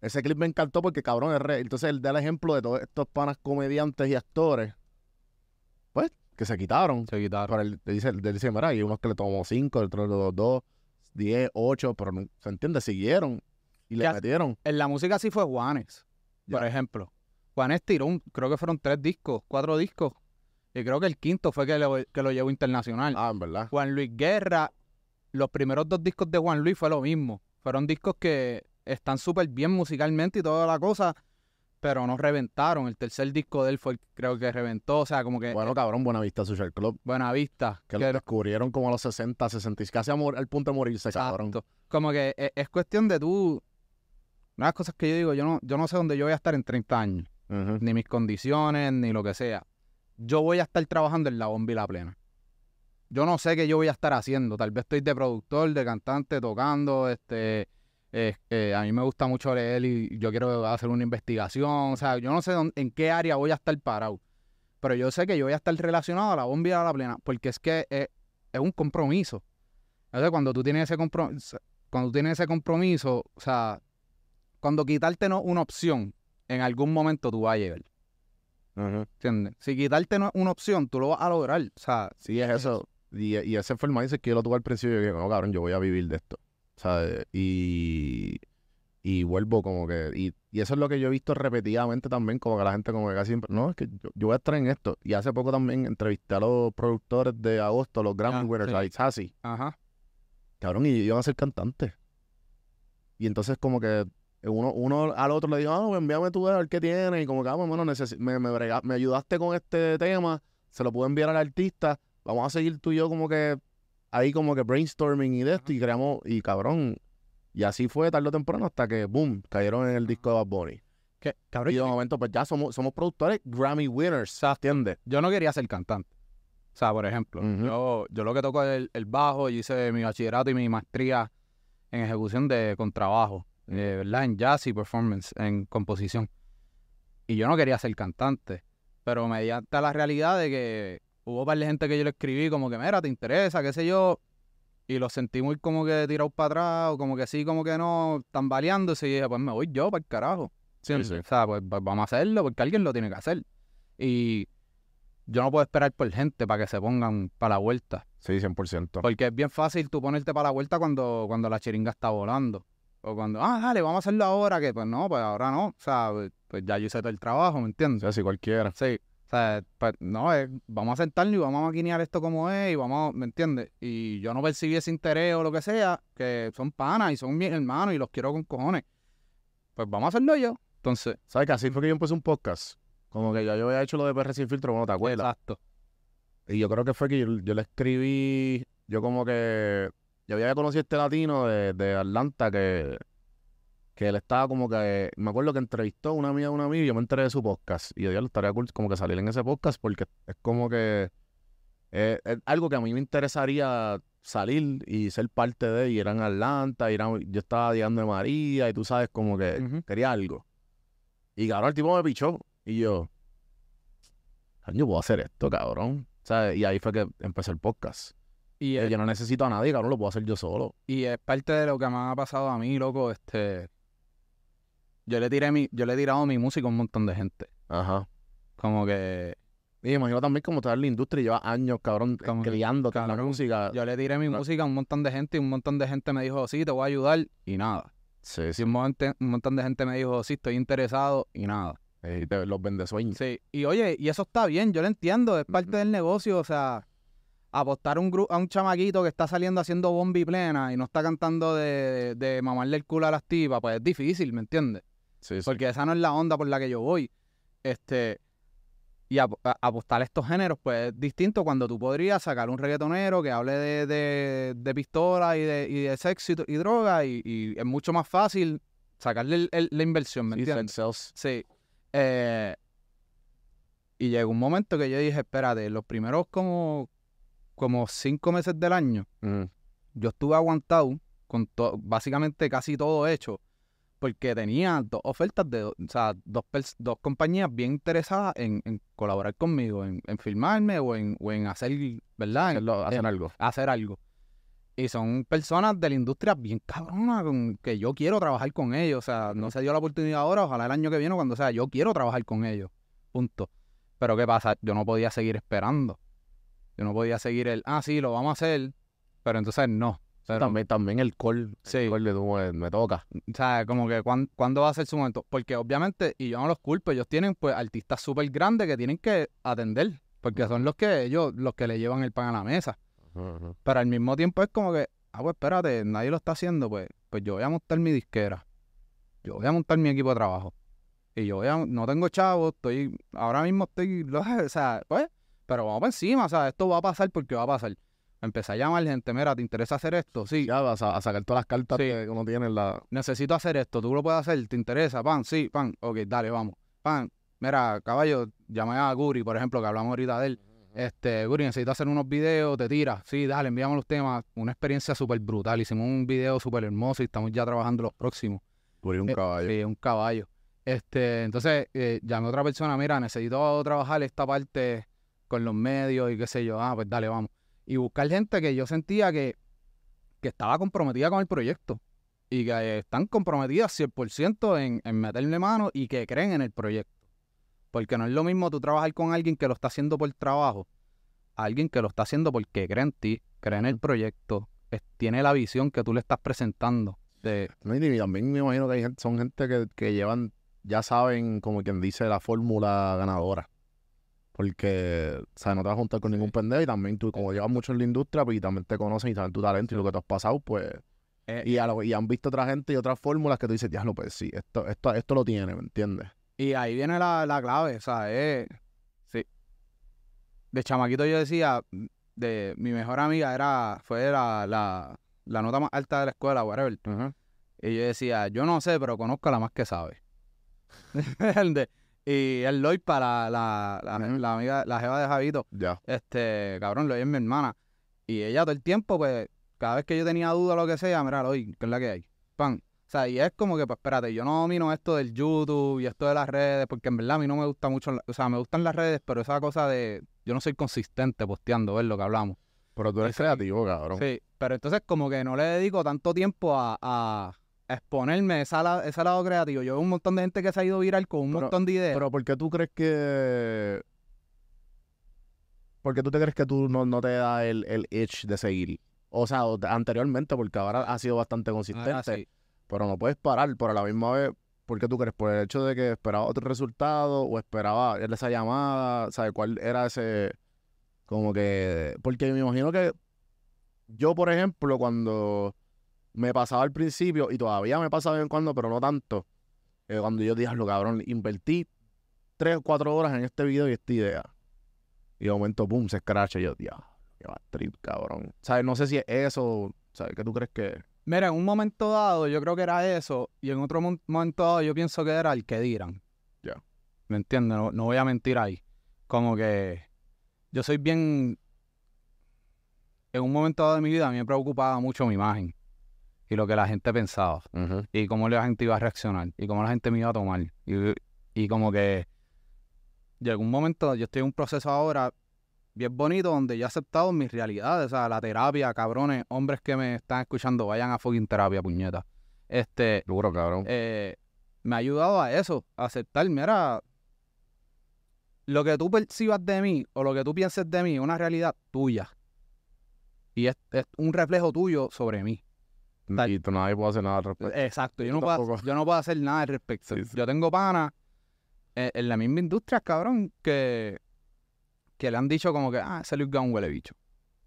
ese clip me encantó porque cabrón es re. Entonces él da el ejemplo de todos estos panas comediantes y actores, pues, que se quitaron. Se quitaron. Pero él, dice, él dice, mira, hay unos que le tomó cinco, otros le tomó dos, diez, ocho, pero no, se entiende, siguieron y le ¿Qué hace? metieron. En la música sí fue Juanes, por Ya. ejemplo. Juanes tiró, un- creo que fueron tres discos, cuatro discos. Y creo que el quinto fue que lo, que lo llevó internacional. Ah, en verdad. Juan Luis Guerra, los primeros dos discos de Juan Luis fue lo mismo. Fueron discos que están súper bien musicalmente y toda la cosa, pero no reventaron. El tercer disco de él fue el creo que reventó. O sea, como que Bueno, cabrón, Buenavista Social Club, Buena Vista. que que lo descubrieron como a los 60, 60, casi a mor- al punto de morirse, cabrón. Exacto. Como que e- es, cuestión de tú. Una de las cosas que yo digo, yo no, yo no sé dónde yo voy a estar en 30 años, ni mis condiciones, ni lo que sea. Yo voy a estar trabajando en la bomba y la plena. Yo no sé qué yo voy a estar haciendo. Tal vez estoy de productor, de cantante, tocando. Este, eh, eh, a mí me gusta mucho leer y yo quiero hacer una investigación. O sea, yo no sé dónde- en qué área voy a estar parado. Pero yo sé que yo voy a estar relacionado a la bomba y a la plena, porque es que es, es un compromiso. Entonces, cuando tú tienes ese compromiso, cuando tú tienes ese compromiso, o sea, cuando quitarte no una opción, en algún momento tú vas a llegar. Ujú. ¿Entiendes? Si quitarte no es una opción, tú lo vas a lograr. O sea, Sí, es eso. Y, y ese fue el mindset que yo lo tuve al principio. Y dije, no, cabrón, yo voy a vivir de esto. ¿Sabes? Y, y vuelvo como que... Y, y eso es lo que yo he visto repetidamente también, como que la gente como que casi siempre... No, es que yo, yo voy a estar en esto. Y hace poco también entrevisté a los productores de agosto, los Grammy Ah, winners, sí. a Itzhasi. ajá. Cabrón, y iban a ser cantantes. Y entonces como que uno, uno al otro le dijo, ah, pues envíame tu a ver qué tiene. Y como que, ah, pues, bueno, necesi- me, me, brega- me ayudaste con este tema, se lo puedo enviar al artista, vamos a seguir tú y yo como que ahí como que brainstorming y de esto y creamos, y cabrón, y así fue tarde o temprano hasta que, boom, cayeron en el disco de Bad Bunny. Que, cabrón, Y de yo, momento, pues ya somos, somos productores Grammy winners, ¿entiendes? yo no quería ser cantante. O sea, por ejemplo, yo, yo lo que toco es el, el bajo, y hice mi bachillerato y mi maestría en ejecución de contrabajo, eh, ¿verdad? En jazz y performance, en composición. Y yo no quería ser cantante, pero mediante la realidad de que hubo par de gente que yo le escribí como que, mira, ¿te interesa? qué sé yo, y los sentí muy como que tirados para atrás, o como que sí, como que no, tambaleándose, y dije, pues me voy yo para el carajo. ¿entiendes? sí. O sea, pues, pues vamos a hacerlo, porque alguien lo tiene que hacer. Y yo no puedo esperar por gente para que se pongan para la vuelta. Sí, 100%. Porque es bien fácil tú ponerte para la vuelta cuando, cuando la chiringa está volando. O cuando, ah, dale, vamos a hacerlo ahora, que pues no, pues ahora no. O sea, pues, pues ya yo hice todo el trabajo, ¿me O entiendes? sea, si cualquiera. Sí. O sea, pues no, es, vamos a sentarnos y vamos a maquinear esto como es y vamos, ¿me entiendes? Y yo no percibí ese interés o lo que sea, que son panas y son mis hermanos y los quiero con cojones. Pues vamos a hacerlo yo. Entonces, ¿Sabes que así fue que yo empecé un podcast? Como que ya yo había hecho lo de PR sin filtro, bueno, te acuerdas. exacto. Y yo creo que fue que yo, yo le escribí, yo como que, yo había conocido a este latino de, de Atlanta que, que él estaba como que, me acuerdo que entrevistó a una amiga de una amiga y yo me enteré de su podcast. Y yo dije, estaría cool como que salir en ese podcast porque es como que eh, es algo que a mí me interesaría salir y ser parte de, y era en Atlanta, y era- yo estaba llegando de María y tú sabes como que quería algo. Y cabrón, el tipo me pichó y yo, yo puedo hacer esto, cabrón. ¿Sabes? Y ahí fue que empecé el podcast. Y, Eh, yo no necesito a nadie, cabrón, lo puedo hacer yo solo. y es parte de lo que me ha pasado a mí, loco. Este, yo le tiré mi, yo le he tirado mi música a un montón de gente. Ajá. Como que Y me imagino también como está en la industria y lleva años, cabrón, Como criándote en la música. yo le tiré mi música a un montón de gente y un montón de gente me dijo, sí, te voy a ayudar y nada. Sí, Sí, sí. un, montón, un montón de gente me dijo, sí, estoy interesado y nada. Eh, y te- los vende sueños. Sí, y oye, y eso está bien, yo lo entiendo, es parte del negocio, o sea, apostar un a un chamaquito que está saliendo haciendo bombi plena y no está cantando de, de mamarle el culo a las tipas, pues es difícil, ¿me entiendes? Sí, sí. Porque esa no es la onda por la que yo voy. Este, y ap- a- apostar a estos géneros, pues es distinto cuando tú podrías sacar un reggaetonero que hable de, de, de pistola y de, y de sexo y, y droga, y, y es mucho más fácil sacarle el- el- la inversión, ¿me entiendes? Sí. Eh, y llegó un momento que yo dije, espérate, los primeros como, como cinco meses del año, Mm. yo estuve aguantado con to- básicamente casi todo hecho, porque tenía dos ofertas de, o sea, dos, dos compañías bien interesadas en, en colaborar conmigo, en, en filmarme o en, o en hacer, ¿verdad? En- hacer en- algo. hacer algo. Y son personas de la industria bien cabronas, con, que yo quiero trabajar con ellos. O sea, no se dio la oportunidad ahora, ojalá el año que viene, cuando sea, yo quiero trabajar con ellos. Punto. Pero ¿qué pasa? Yo no podía seguir esperando. Yo no podía seguir el, ah, sí, lo vamos a hacer, pero entonces no. Pero, También, también el call, Sí. el de tú, eh, me toca. o sea, como que ¿cuán- cuándo va a ser su momento. Porque obviamente, y yo no los culpo, ellos tienen pues artistas súper grandes que tienen que atender. Porque son los que ellos, los que le llevan el pan a la mesa. Pero al mismo tiempo es como que, ah, pues espérate, nadie lo está haciendo, pues, pues yo voy a montar mi disquera. Yo voy a montar mi equipo de trabajo. Y yo voy a, no tengo chavo, estoy, ahora mismo estoy, o sea, pues, pero vamos por encima, o sea, esto va a pasar porque va a pasar. Empecé a llamar gente, mira, ¿te interesa hacer esto? Sí, Ya vas a, a sacar todas las cartas Sí. que uno tiene en la... necesito hacer esto, tú lo puedes hacer, ¿te interesa? Pan, sí, pan, ok, dale, vamos. Pan, mira, caballo, llamé a Guri, por ejemplo, que hablamos ahorita de él. Este, Guri, necesito hacer unos videos, te tira. Sí, dale, enviamos los temas. Una experiencia súper brutal. Hicimos un video súper hermoso y estamos ya trabajando los próximos. Por un Eh, caballo. Sí, un caballo. Este, entonces, eh, llamé a otra persona, mira, necesito trabajar esta parte con los medios y qué sé yo. Ah, pues dale, vamos. Y buscar gente que yo sentía que, que estaba comprometida con el proyecto y que están comprometidas 100% en, en meterle mano y que creen en el proyecto. Porque no es lo mismo tú trabajar con alguien que lo está haciendo por trabajo, a alguien que lo está haciendo porque cree en ti, cree en el proyecto, es- tiene la visión que tú le estás presentando. De, y también me imagino que hay gente, son gente que, que llevan, ya saben, como quien dice, la fórmula ganadora. Porque, o sea, no te vas a juntar con ningún pendejo y también tú, como llevas mucho en la industria, pues y también te conocen y saben tu talento y lo que tú has pasado, pues... eh, Y, a lo- y han visto otra gente y otras fórmulas que tú dices, diablo, pues sí, esto, esto, esto lo tiene, ¿me entiendes? Y ahí viene la, la clave, o sea, es... Sí. De chamaquito yo decía, de mi mejor amiga era, fue la, la, la nota más alta de la escuela, whatever. Y yo decía, yo no sé, pero conozco a la más que sabe. De- y el Lloyd para la, la, Ujú. la amiga, la jeva de Javito. Ya. Este, cabrón, Lloyd es mi hermana. Y ella todo el tiempo, pues, cada vez que yo tenía duda o lo que sea, mira, Lloyd, ¿qué es la que hay? Pan. O sea, y es como que, pues, espérate, yo no domino esto del YouTube y esto de las redes, porque en verdad a mí no me gusta mucho, o sea, me gustan las redes, pero esa cosa de, yo no soy consistente posteando, ver lo que hablamos. Pero tú eres Sí. creativo, cabrón. Sí, pero entonces como que no le dedico tanto tiempo a, a exponerme esa, la- ese lado creativo. Yo veo un montón de gente que se ha ido viral con un Pero- montón de ideas. Pero ¿por qué tú crees que... ¿Por qué tú te crees que tú no, no te da el, el itch de seguir? O sea, anteriormente, porque ahora has sido bastante consistente. Ah, sí. pero no puedes parar, pero a la misma vez, ¿por qué tú crees? ¿Por el hecho de que esperaba otro resultado o esperaba esa llamada? ¿Sabes cuál era ese? Como que. Porque me imagino que yo, por ejemplo, cuando me pasaba al principio, y todavía me pasa de vez en cuando, pero no tanto, eh, cuando yo dije, lo cabrón, invertí tres o cuatro horas en este video y esta idea. Y de momento, pum, se escracha. Y yo, diablo, qué va trip, cabrón. ¿Sabes? No sé si es eso. ¿Sabes? ¿Qué tú crees que es? Mira, en un momento dado yo creo que era eso y en otro momento dado yo pienso que era el que dirán. Ya. ¿Me entiendes? No, no voy a mentir ahí. Como que yo soy bien... En un momento dado de mi vida a mí me preocupaba mucho mi imagen y lo que la gente pensaba. y cómo la gente iba a reaccionar y cómo la gente me iba a tomar. Y, y como que llegó un momento, yo estoy en un proceso ahora bien bonito donde yo he aceptado mis realidades, o sea, la terapia, cabrones, hombres que me están escuchando, vayan a fucking terapia, puñeta. Este, Duro, cabrón. eh, me ha ayudado a eso, a aceptar, mira, lo que tú percibas de mí o lo que tú pienses de mí es una realidad tuya. Y es, es un reflejo tuyo sobre mí. Tal- y tú nadie puede hacer nada al respecto. Exacto, yo no, puedo, yo no puedo hacer nada al respecto. Sí, sí. Yo tengo panas eh, en la misma industria, cabrón, que, que le han dicho como que, ah, ese Luis Ga un huele bicho.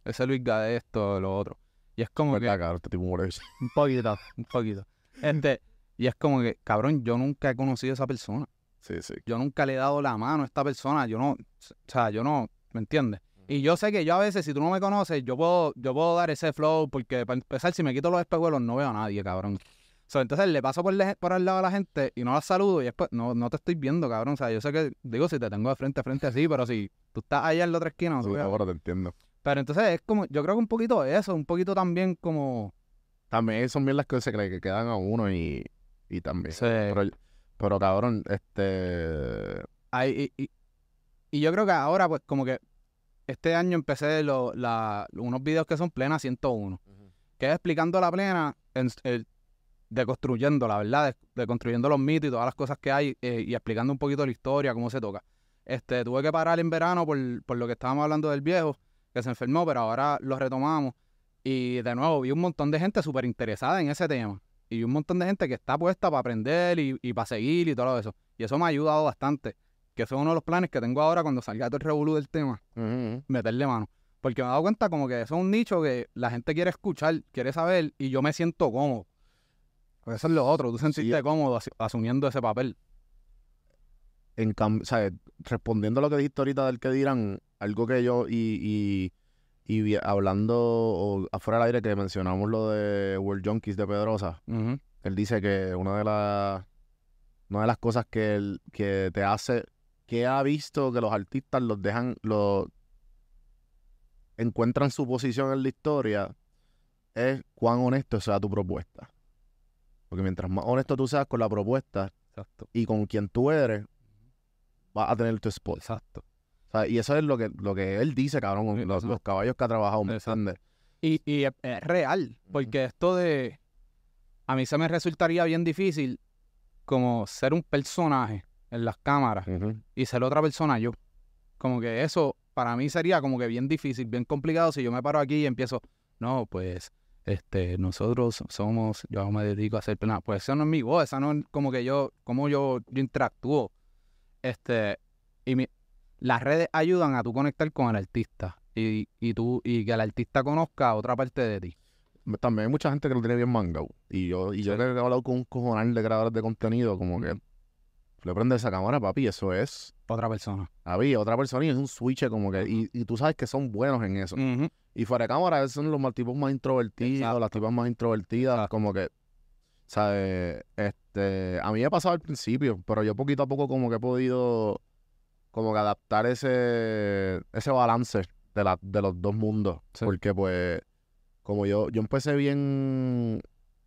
Ese Luis Ga de esto, de lo otro. Y es como que. Este tipo muere. un poquito, un poquito. Este, y es como que, cabrón, yo nunca he conocido a esa persona. Sí, sí. Yo nunca le he dado la mano a esta persona. Yo no, o sea, yo no, ¿me entiendes? Y yo sé que yo a veces, si tú no me conoces, yo puedo, yo puedo dar ese flow, porque para empezar, si me quito los espejuelos, no veo a nadie, cabrón. So, entonces le paso por, le- por al lado a la gente y no la saludo y después, no, no te estoy viendo, cabrón. O sea, yo sé que, digo, si te tengo de frente a frente así, pero si tú estás allá en la otra esquina, no Sí, ahora te entiendo. Pero entonces es como, yo creo que un poquito eso, un poquito también como... También son bien las que cree que quedan a uno y, y también. Sí. Pero, pero, cabrón, este... Ay, y, y- y yo creo que ahora, pues, como que este año empecé lo- la- unos videos que son plena 101, que es explicando la plena, en, eh, deconstruyendo, la verdad, de- deconstruyendo los mitos y todas las cosas que hay eh, y explicando un poquito la historia, cómo se toca. Este, tuve que parar en verano por, por lo que estábamos hablando del viejo, que se enfermó, pero ahora lo retomamos. Y de nuevo, vi un montón de gente súper interesada en ese tema. Y un montón de gente que está puesta para aprender y, y para seguir y todo eso. Y eso me ha ayudado bastante. Que eso es uno de los planes que tengo ahora cuando salga todo el revolú del tema, meterle mano. Porque me he dado cuenta como que eso es un nicho que la gente quiere escuchar, quiere saber, y yo me siento cómodo. Pues eso es lo otro, tú sentirte Sí. cómodo asu- asumiendo ese papel. En cam- o sea, respondiendo a lo que dijiste ahorita del que dirán, algo que yo y, y, y hablando o afuera del aire que mencionamos lo de World Junkies de Pedrosa, él dice que una de las una de las cosas que él- que te hace que ha visto que los artistas los dejan los encuentran su posición en la historia es cuán honesto sea tu propuesta. Porque mientras más honesto tú seas con la propuesta Exacto, y con quien tú eres vas a tener tu spot. Exacto. O sea, y eso es lo que lo que él dice cabrón los, los caballos que ha trabajado ¿me? Y, y es, es real, porque esto de... A mí se me resultaría bien difícil como ser un personaje en las cámaras y ser otra persona yo. Como que eso para mí sería como que bien difícil, bien complicado si yo me paro aquí y empiezo, no, pues este nosotros somos, yo me dedico a hacer plena, pues esa no es mi voz, esa no es como que yo, como yo, yo interactúo. Este, y mi- las redes ayudan a tú conectar con el artista y, y tú, y que el artista conozca otra parte de ti. También hay mucha gente que lo tiene bien mangado. Y yo, y yo Sí. he hablado con un cojonal de creadores de contenido, como que le prende esa cámara, papi, eso es. Otra persona. Había otra persona y es un switch como que. Y, y tú sabes que son buenos en eso. Y fuera de cámara, esos son los tipos más introvertidos, Exacto. las tipas más introvertidas, Exacto. como que. ¿Sabes? Este, a mí me pasado al principio, pero yo poquito a poco como que he podido como que adaptar ese, ese balance de, la, de los dos mundos. Sí. Porque pues, como yo, yo empecé bien,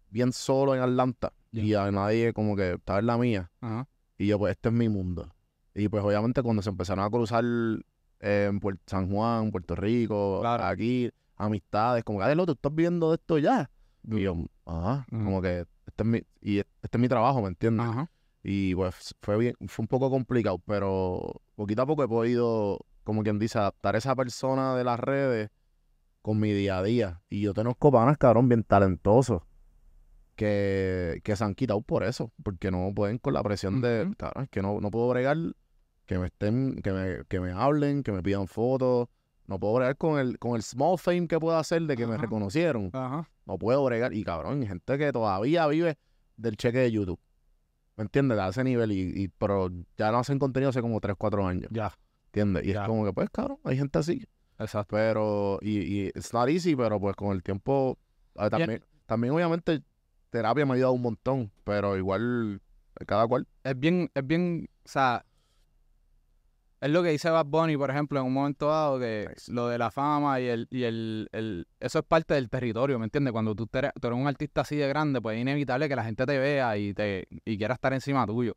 bien solo en Atlanta y a nadie como que estaba en la mía. Ajá. Y yo, pues, este es mi mundo. Y pues, obviamente, cuando se empezaron a cruzar eh, en San Juan, Puerto Rico, Claro. aquí, amistades, como que, "Ay, lo, tú estás viendo de esto ya. Y yo, ajá, como que, este es mi, y este es mi trabajo, ¿me entiendes? Ajá. Y pues, fue bien, fue un poco complicado, pero poquito a poco he podido, como quien dice, adaptar esa persona de las redes con mi día a día. Y yo conozco panas, cabrón, bien talentosos. Que, que se han quitado por eso, porque no pueden con la presión de, cabrón, es que no, no puedo bregar que me estén, que me, que me hablen, que me pidan fotos, no puedo bregar con el, con el small fame que puedo hacer de que me reconocieron, Ajá. no puedo bregar, y cabrón, hay gente que todavía vive del cheque de YouTube, ¿me entiendes? De ese nivel, y, y- pero ya no hacen contenido hace como 3, 4 años, Ya. ¿entiendes? Y Ya. es como que, pues, cabrón, hay gente así, Exacto. pero, y, y it's not easy, pero pues con el tiempo, ah, también, también obviamente terapia me ha ayudado un montón, pero igual, cada cual. es bien, es bien, o sea, es lo que dice Bad Bunny, por ejemplo, en un momento dado, que Nice. lo de la fama y el, y el, el- eso es parte del territorio, ¿me entiendes? Cuando tú, eres, tú eres un artista así de grande, pues es inevitable que la gente te vea y te y quiera estar encima tuyo.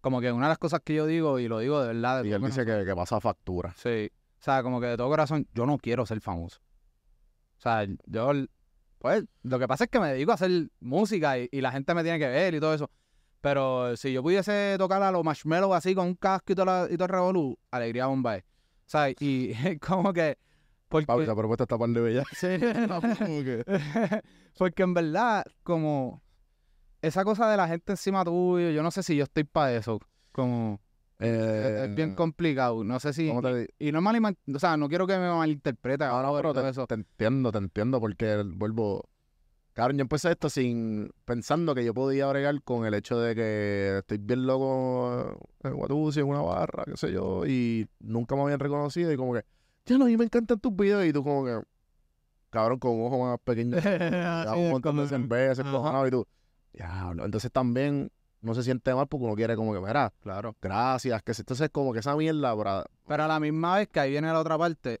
Como que una de las cosas que yo digo, y lo digo de verdad, de Y él dice que pasa factura. Sí, o sea, como que de todo corazón, yo no quiero ser famoso. O sea, yo, pues, lo que pasa es que me dedico a hacer música y, y la gente me tiene que ver y todo eso. Pero si yo pudiese tocar a los marshmallows así con un casco y todo, la- y todo el revolú, alegría bomba es. O sea, y como que... Porque, esa propuesta está par de bella. Sí. Porque en verdad, como esa cosa de la gente encima tuyo, yo no sé si yo estoy para eso. Como... Es, Eh, es bien complicado. No sé si. ¿cómo te di- Y no es mal, o sea, no quiero que me malinterprete. No, no, ahora, pero te, eso. te entiendo, te entiendo, porque vuelvo. Cabrón, yo empecé esto sin pensando que yo podía bregar con el hecho de que estoy bien loco en Guatusi, en una barra, qué sé yo, y nunca me habían reconocido y como que, ya no, mí me encantan tus videos y tú como que, cabrón, con un ojo más pequeño, un montón de Ajá. y tú, diablo. Entonces también no se siente mal porque uno quiere como que, mira, Claro. gracias, que se- entonces como que esa mierda, bra, Pero a la misma vez que ahí viene la otra parte,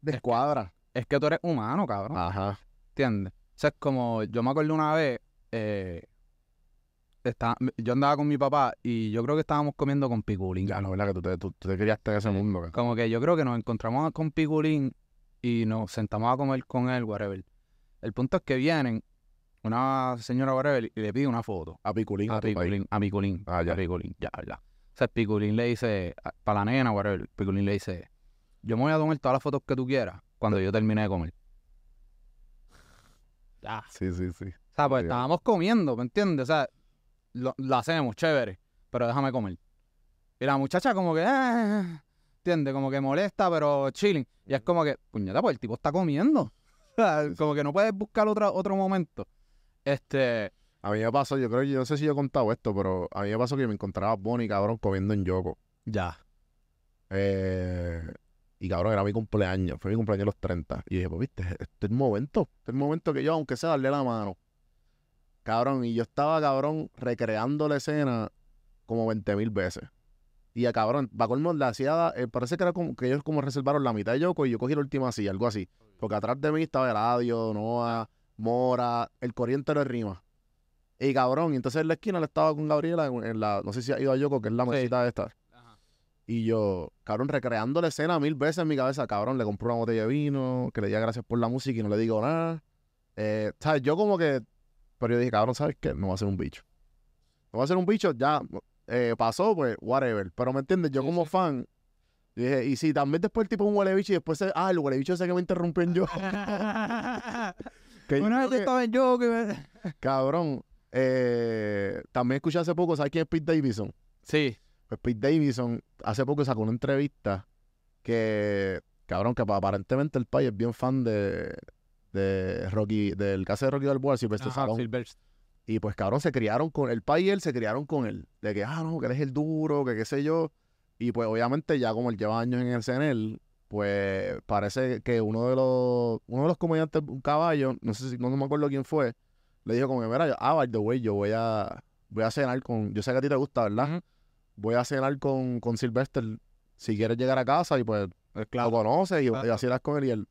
descuadra. es que tú eres humano, cabrón. Ajá. ¿Entiendes? O sea, es como, yo me acuerdo una vez, eh, estaba- yo andaba con mi papá y yo creo que estábamos comiendo con Piculín. Ya, no, ¿verdad? Que tú te, tú, tú te criaste en ese mundo. cabrón. Como que yo creo que nos encontramos con Piculín y nos sentamos a comer con él, whatever. El punto es que vienen una señora, whatever, y le pide una foto. A Piculín, A. Piculín, a Piculín, Ah, ya. a Piculín, ya, ya. O sea, Piculín le dice, para la nena, whatever, Piculín le dice, yo me voy a tomar todas las fotos que tú quieras cuando yo termine de comer. Ya. Sí, sí, sí. O sea, pues Sí, estábamos comiendo, ¿me entiendes? O sea, lo, lo hacemos, chévere, pero déjame comer. Y la muchacha como que, "Ah", ¿entiendes? Como que molesta, pero chilling. Y es como que, puñeta, pues el tipo está comiendo. O sea, como que no puedes buscar otro, otro momento. Este, A mí me pasó, yo creo, yo no sé si yo he contado esto, pero a mí me pasó que me encontraba Bonnie, cabrón, comiendo en Yoko. ya. Eh, y cabrón, era mi cumpleaños, fue mi cumpleaños a los 30. Y dije, pues viste, este es el momento, este es el momento que yo, aunque sea darle la mano. Cabrón, y yo estaba, cabrón, recreando la escena como 20 mil veces. Y a cabrón, va colmo, la hacía, eh, parece que era como que ellos como reservaron la mitad de Yoko y yo cogí la última silla, algo así. Porque atrás de mí estaba Eladio, Noah, Mora, el corriente de Rima. Y cabrón, y entonces en la esquina le estaba con Gabriela en, la, no sé si ha ido a Yoko, que es la Sí. mesita esta. Y yo, cabrón, recreando la escena mil veces en mi cabeza, cabrón, le compré una botella de vino, que le diga gracias por la música y no le digo nada. Eh, ¿sabes? Yo como que, pero yo dije, cabrón, ¿sabes qué? No va a ser un bicho. No va a ser un bicho, ya eh, pasó, pues, whatever. Pero me entiendes, yo Sí, como sí. fan, dije, y si también después el tipo es un huele bicho y después, se, ah, el huele bicho ese que me interrumpió en yo. que Una vez que- estaba en yo que me- Cabrón, eh, también escuché hace poco, ¿sabes quién es Pete Davidson? Sí. Pues Pete Davidson hace poco sacó una entrevista que, cabrón, que pa- aparentemente el país es bien fan de, de Rocky, del caso de Rocky Balboa, Silvestre Ajá, Y pues, cabrón, se criaron con, el país y él se criaron con él. De que, ah, no, que él es el duro, que qué sé yo. Y pues, obviamente, ya como él lleva años en el CNL, pues parece que uno de los, uno de los comediantes, un caballo, no sé si, no, me acuerdo quién fue, le dijo como, que, mira, yo- ah, by the way, yo voy a, voy a cenar con, yo sé que a ti te gusta, ¿verdad? Voy a cenar con, con Sylvester, si quieres llegar a casa y pues lo conoces y, Claro. y así eras con él y él,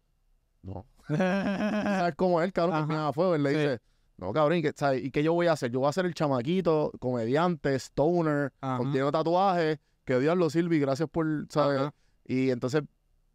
no. ¿Sabes cómo es, cabrón? Que a fuego, él le Sí. dice, no, cabrón, ¿y qué, sabes? ¿y qué yo voy a hacer? Yo voy a ser el chamaquito, comediante, stoner, Ajá. con tatuajes, que Dios lo sirve y gracias por, ¿sabes? Ajá. Y entonces,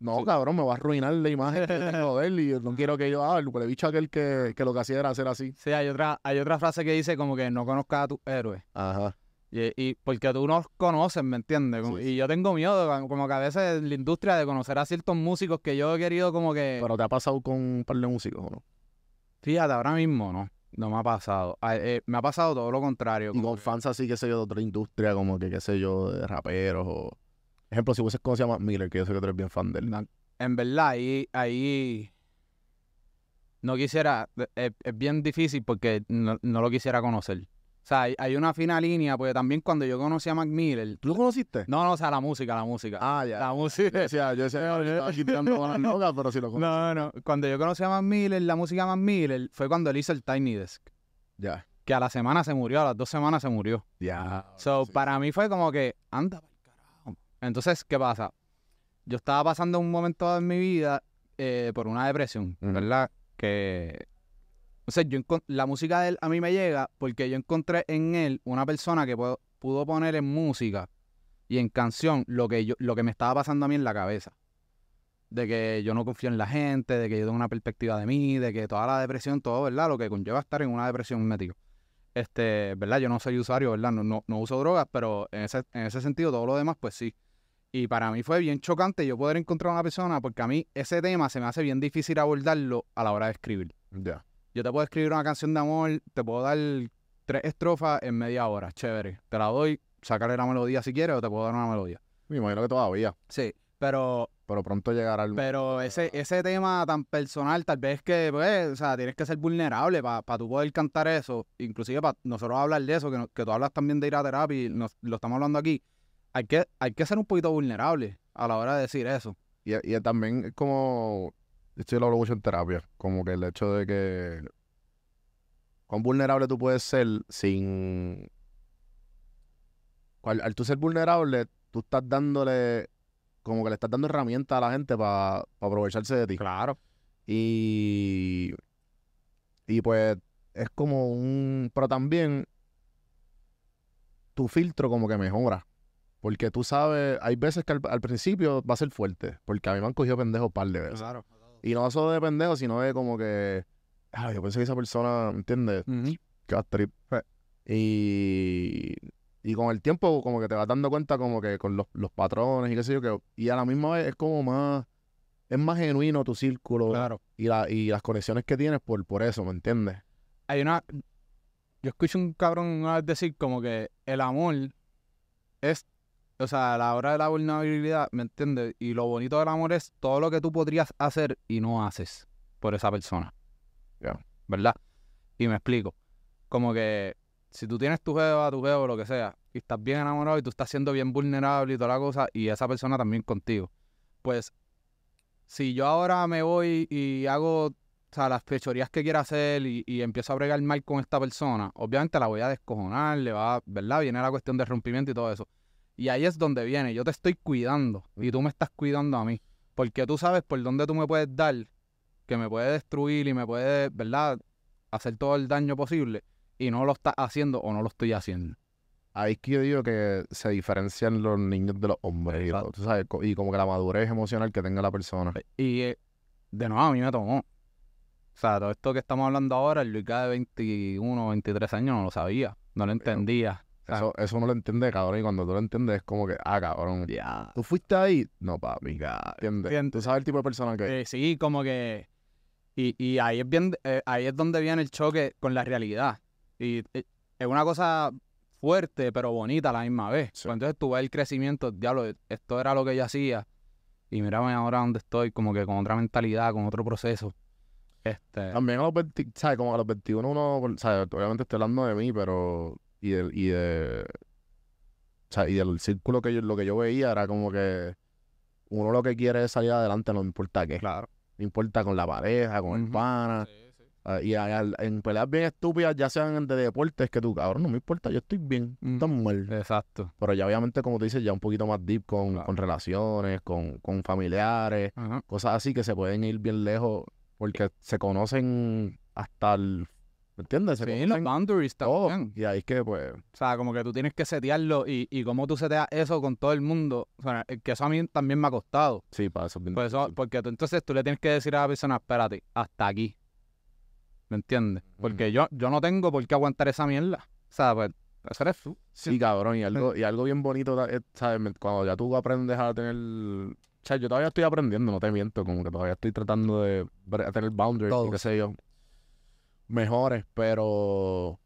no, Sí. cabrón, me va a arruinar la imagen que tengo de él y yo no quiero que yo haga, el huele bicho aquel que, que lo que hacía era hacer así. Sí, hay otra, hay otra frase que dice como que no conozcas a tus héroes. Ajá. Y, y porque tú no los conoces, ¿me entiendes? Como- Sí, Y yo tengo miedo, como- que a veces en la industria de conocer a ciertos músicos que yo he querido como que... Pero te ha pasado con un par de músicos, ¿o no? Fíjate, ahora mismo no, no me ha pasado. Ah, eh, me ha pasado todo lo contrario. Y con que- fans así, qué sé yo, de otra industria, como que, qué sé yo, de raperos o... Ejemplo, si hubieses conocido a Mac Miller, que yo sé que tú eres bien fan de él. En verdad, ahí, ahí no quisiera, es, es bien difícil porque no, no lo quisiera conocer. O sea, hay, hay una fina línea, porque también cuando yo conocí a Mac Miller, ¿Tú lo conociste? no, no, o sea, la música, la música. Ah, ya. La música. decía, yo decía, yo estaba tirando buenas locas, pero si lo conocí. No, no, cuando yo conocí a Mac Miller, la música de Mac Miller, fue cuando él hizo el Tiny Desk, Ya. que a la semana se murió, a las dos semanas se murió. Ya. So, sí. para mí fue como que, anda. Entonces, ¿qué pasa? Yo estaba pasando un momento en mi vida eh, por una depresión. ¿verdad? Que. O sea, yo la música de él a mí me llega porque yo encontré en él una persona que puedo- pudo poner en música y en canción lo que, yo, lo que me estaba pasando a mí en la cabeza. De que yo no confío en la gente, de que yo tengo una perspectiva de mí, de que toda la depresión, todo, ¿verdad? Lo que conlleva estar en una depresión médica. Este, ¿verdad? Yo no soy usuario, ¿verdad? No, no, no uso drogas, pero en ese, en ese sentido, todo lo demás, pues sí. Y para mí fue bien chocante yo poder encontrar una persona, porque a mí ese tema se me hace bien difícil abordarlo a la hora de escribir. Ya. Yo te puedo escribir una canción de amor, te puedo dar tres estrofas en media hora, chévere. Te la doy, sacarle la melodía si quieres, o te puedo dar una melodía. Me imagino que todavía. Sí, pero Pero pronto llegará el... pero ese, ese tema tan personal, tal vez que, pues, o sea, tienes que ser vulnerable para tú poder cantar eso. Inclusive para nosotros hablar de eso, que, no- que tú hablas también de ir a terapia y nos, lo estamos hablando aquí. Hay que, hay que ser un poquito vulnerable a la hora de decir eso. Y, y también es como, esto yo lo hablo mucho en terapia, como que el hecho de que cuán vulnerable tú puedes ser sin... Cual- al tú ser vulnerable, tú estás dándole, como que le estás dando herramientas a la gente para aprovecharse de ti. Claro. Y, y pues es como un... Pero también tu filtro como que mejora. Porque tú sabes, hay veces que al, al principio va a ser fuerte. Porque a mí me han cogido pendejos par de veces. Claro. Y no solo de pendejos, sino de como que... Ah, yo pensé que esa persona, ¿me entiendes? Trip. Y, y con el tiempo como que te vas dando cuenta como que con los, los patrones y qué sé yo. Que, y a la misma vez es como más... Es más genuino tu círculo Claro. y, la, y las conexiones que tienes por, por eso, ¿me entiendes? Hay una. Yo escucho un cabrón una vez decir como que el amor es. O sea, a la hora de la vulnerabilidad, ¿me entiendes? Y lo bonito del amor es todo lo que tú podrías hacer y no haces por esa persona. ¿Verdad? Y me explico. Como que si tú tienes tu jeva, tu jeva, lo que sea, y estás bien enamorado y tú estás siendo bien vulnerable y toda la cosa, y esa persona también contigo, pues si yo ahora me voy y hago o sea, las fechorías que quiera hacer y, y empiezo a bregar mal con esta persona, obviamente la voy a descojonar, le va, ¿verdad? Viene la cuestión de rompimiento y todo eso. Y ahí es donde viene, yo te estoy cuidando y tú me estás cuidando a mí, porque tú sabes por dónde tú me puedes dar, que me puede destruir y me puede, ¿verdad? Hacer todo el daño posible y no lo estás haciendo o no lo estoy haciendo. Ahí es que yo digo que se diferencian los niños de los hombres. Exacto. tú sabes, y como que la madurez emocional que tenga la persona. Y eh, de nuevo a mí me tomó. O sea, todo esto que estamos hablando ahora, el Luica de 21, 23 años no lo sabía, no lo entendía. O sea, Eso, eso no lo entiende, cabrón. Y cuando tú lo entiendes, es como que, ah, cabrón. ya. ¿Tú fuiste ahí? No, papi. ¿Entiendes? Entiendo. Tú sabes el tipo de persona que... Eh, sí, como que. Y, y ahí es bien, eh, ahí es donde viene el choque con la realidad. Y eh, es una cosa fuerte, pero bonita a la misma vez. Sí. Pues entonces tú ves el crecimiento, diablo, esto era lo que yo hacía. Y mírame ahora donde estoy, como que con otra mentalidad, con otro proceso. Este. También a los 20, ¿sabes? Como a los 21 uno, ¿sabes? Obviamente estoy hablando de mí, pero... Y de... Y de o sea, y del círculo que yo, lo que yo veía era como que uno lo que quiere es salir adelante, no importa qué. Claro. No importa con la pareja, con el pana. Ah, y a- al- en peleas bien estúpidas, ya sean de deportes, que tú, cabrón, no me importa, yo estoy bien, Mm. tan mal. Exacto. Pero ya obviamente, como tú dices, ya un poquito más deep con, Claro. con relaciones, con, con familiares, cosas así que se pueden ir bien lejos porque se conocen hasta el... ¿Me entiendes? Se Sí, los boundaries todo. también. Y ahí es que, pues, O sea, como que tú tienes que setearlo y, y cómo tú seteas eso con todo el mundo. O sea, eh, que eso a mí también me ha costado. sí, para eso es bien Por eso, porque tú, entonces tú le tienes que decir a la persona, espérate, hasta aquí. ¿Me entiendes? Porque yo, yo no tengo por qué aguantar esa mierda. O sea, pues, eso eres tú. Sí, cabrón, y algo, y algo bien bonito, ¿sabes? Cuando ya tú aprendes a tener... O sea, yo todavía estoy aprendiendo, no te miento, como que todavía estoy tratando de tener boundaries, qué sé yo, mejores, pero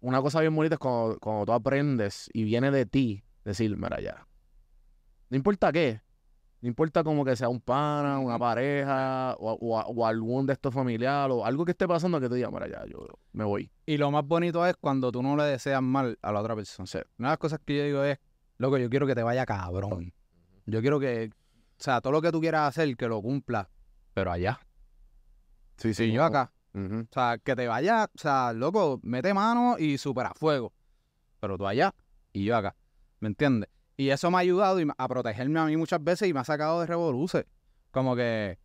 una cosa bien bonita es cuando, cuando tú aprendes y viene de ti decir, mira ya, no importa qué, no importa como que sea un pana, una pareja o, o- o algún de estos familiares o algo que esté pasando que tú digas, mira ya, yo me voy. Y lo más bonito es cuando tú no le deseas mal a la otra persona. O sea, una de las cosas que yo digo es, loco, yo quiero que te vaya cabrón. Yo quiero que, o sea, todo lo que tú quieras hacer, que lo cumpla, pero allá. Sí, Sí, yo acá. O sea, que te vaya, o sea, loco, mete mano y supera fuego. Pero tú allá y yo acá. ¿Me entiendes? Y eso me ha ayudado a protegerme a mí muchas veces y me ha sacado de revoluces. Como que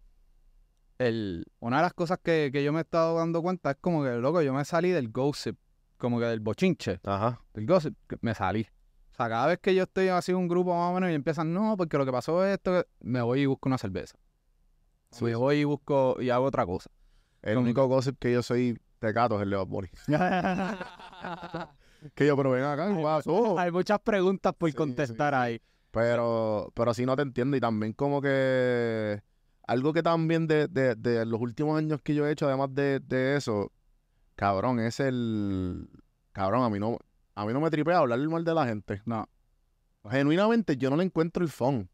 el, una de las cosas que, que yo me he estado dando cuenta es como que, loco, yo me salí del gossip, como que del bochinche, Ajá. del gossip, me salí. O sea, cada vez que yo estoy así en un grupo más o menos y empiezan, no, porque lo que pasó es esto, que-", me voy y busco una cerveza. Sí, Me voy y busco y hago otra cosa. El único gossip que yo soy tecato es el de Bad Bunny. Que yo, pero ven acá, ¿qué pasó? Hay muchas preguntas por Sí, contestar sí. ahí. Pero, pero sí no te entiendo. Y también como que algo que también de, de, de los últimos años que yo he hecho, además de, de eso, cabrón, es el... Cabrón, a mí no, a mí no me tripea hablar mal de la gente. No. Genuinamente yo no le encuentro el phone.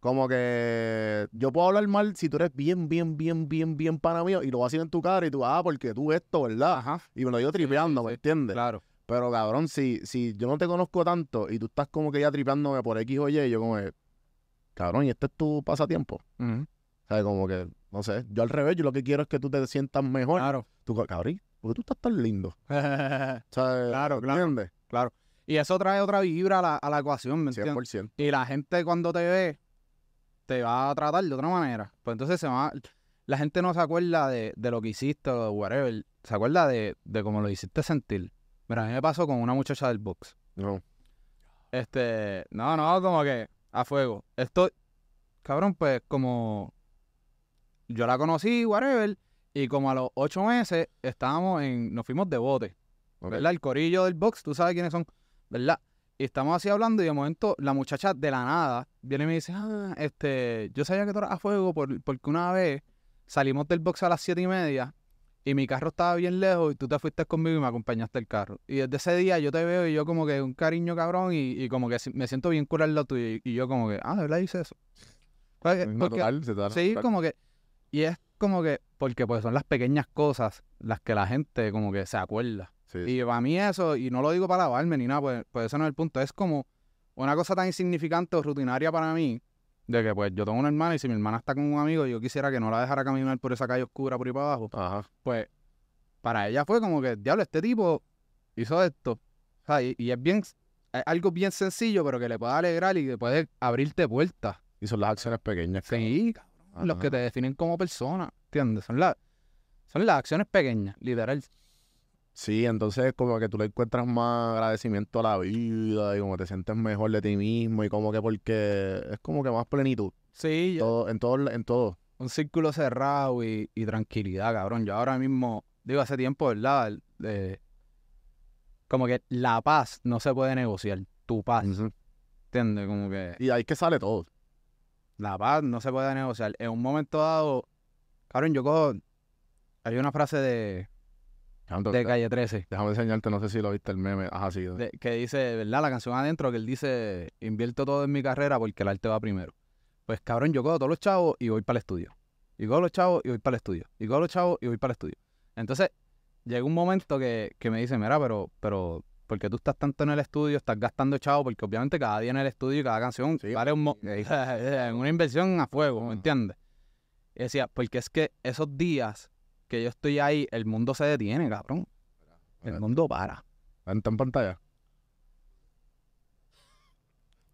Como que yo puedo hablar mal si tú eres bien, bien, bien, bien, bien pana mío y lo vas a decir en tu cara y tú, ah, porque tú esto, ¿verdad? Ajá. Y me lo digo tripeando, ¿me sí. entiendes? Claro. Pero cabrón, si, si yo no te conozco tanto y tú estás como que ya tripeándome por X o Y, yo como que, cabrón, y este es tu pasatiempo. Ujú. O sea, como que, no sé, yo al revés, yo lo que quiero es que tú te sientas mejor. Claro. Tú, cabrón, ¿por qué tú estás tan lindo? O sea, Claro, claro. ¿entiendes? y eso trae otra vibra a la, a la ecuación, ¿me entiendes? 100%. Y la gente cuando te ve, te va a tratar de otra manera. Pues entonces se va... La gente no se acuerda de, de lo que hiciste o de whatever. Se acuerda de, de cómo lo hiciste sentir. Mira, a mí me pasó con una muchacha del box. No. Este, no, no, como que a fuego. Esto, cabrón, pues como yo la conocí, whatever, y como a los ocho meses estábamos en, nos fuimos de bote, Ok. ¿verdad? El corillo del box, tú sabes quiénes son, ¿verdad? Y estamos así hablando y de momento la muchacha de la nada viene y me dice, ah, este, yo sabía que tú eras a fuego por- porque una vez salimos del box a las siete y media y mi carro estaba bien lejos y tú te fuiste conmigo y me acompañaste el carro. Y desde ese día yo te veo y yo como que un cariño cabrón y, y como que me siento bien curar lo tuyo. Y, y yo como que, ah, ¿de verdad hice eso? Pues, porque- se sí, como que, y es como que, porque pues son las pequeñas cosas las que la gente como que se acuerda. Sí. Y para mí eso, y no lo digo para lavarme ni nada, pues, pues ese no es el punto, es como una cosa tan insignificante o rutinaria para mí, de que pues yo tengo una hermana y si mi hermana está con un amigo y yo quisiera que no la dejara caminar por esa calle oscura por ahí para abajo, Ajá. pues para ella fue como que, diablo, este tipo hizo esto. O sea, y, y es bien, es algo bien sencillo, pero que le puede alegrar y que puede abrirte puertas. Y son las acciones pequeñas. Sí, cabrón, los que te definen como persona, ¿entiendes? Son, las son las acciones pequeñas, literal. Sí, entonces como que tú le encuentras más agradecimiento a la vida y como te sientes mejor de ti mismo y como que porque es como que más plenitud Sí, yo- todo, en todo, en todo. un círculo cerrado y, y tranquilidad, cabrón. Yo ahora mismo, digo, hace tiempo, ¿verdad? De- como que la paz no se puede negociar. Tu paz, Ujú. ¿entiendes? Como que Y ahí que sale todo. la paz no se puede negociar. En un momento dado, cabrón, yo cojo... Hay una frase de, De Calle 13 déjame enseñarte, no sé si lo viste el meme. Ajá, sí. de- que dice, ¿verdad? La canción adentro que él dice, invierto todo en mi carrera porque el arte va primero. Pues cabrón, yo cojo todos los chavos y voy para el estudio. Y cojo los chavos y voy para el estudio. Y cojo los chavos y voy para el estudio. Entonces, llega un momento que, que me dice, mira, pero, pero, ¿por qué tú estás tanto en el estudio? Estás gastando chavos, porque obviamente cada día en el estudio y cada canción Sí, vale un mo- una inversión a fuego, ¿me entiendes? Y decía, porque es que esos días que yo estoy ahí, el mundo se detiene, cabrón. El mundo para. ¿Está en pantalla?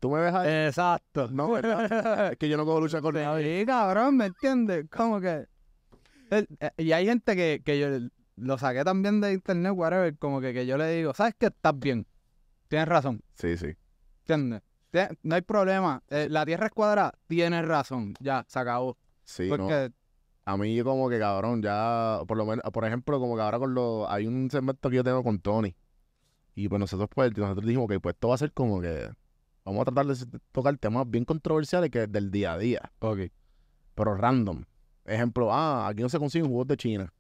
¿Tú me ves ahí? Exacto. No, ¿verdad? es que yo no cojo lucha con nadie. Sí, cabrón, ¿me entiendes? Como que... el- eh, y hay gente que, que yo lo saqué también de internet, whatever, como que, que yo le digo, ¿sabes qué? Estás bien. Tienes razón, Sí, sí. ¿entiendes? Tie- No hay problema. Eh, la Tierra es cuadrada, tienes razón. Ya, se acabó. Sí, no. A mí como que cabrón, ya, por lo menos, por ejemplo, como que ahora con los, hay un segmento que yo tengo con Tony. Y pues nosotros pues, nosotros dijimos que pues esto va a ser como que, vamos a tratar de tocar temas bien controversiales que del día a día, Ok. pero random. Ejemplo, ah, aquí no se consiguen jugos de China.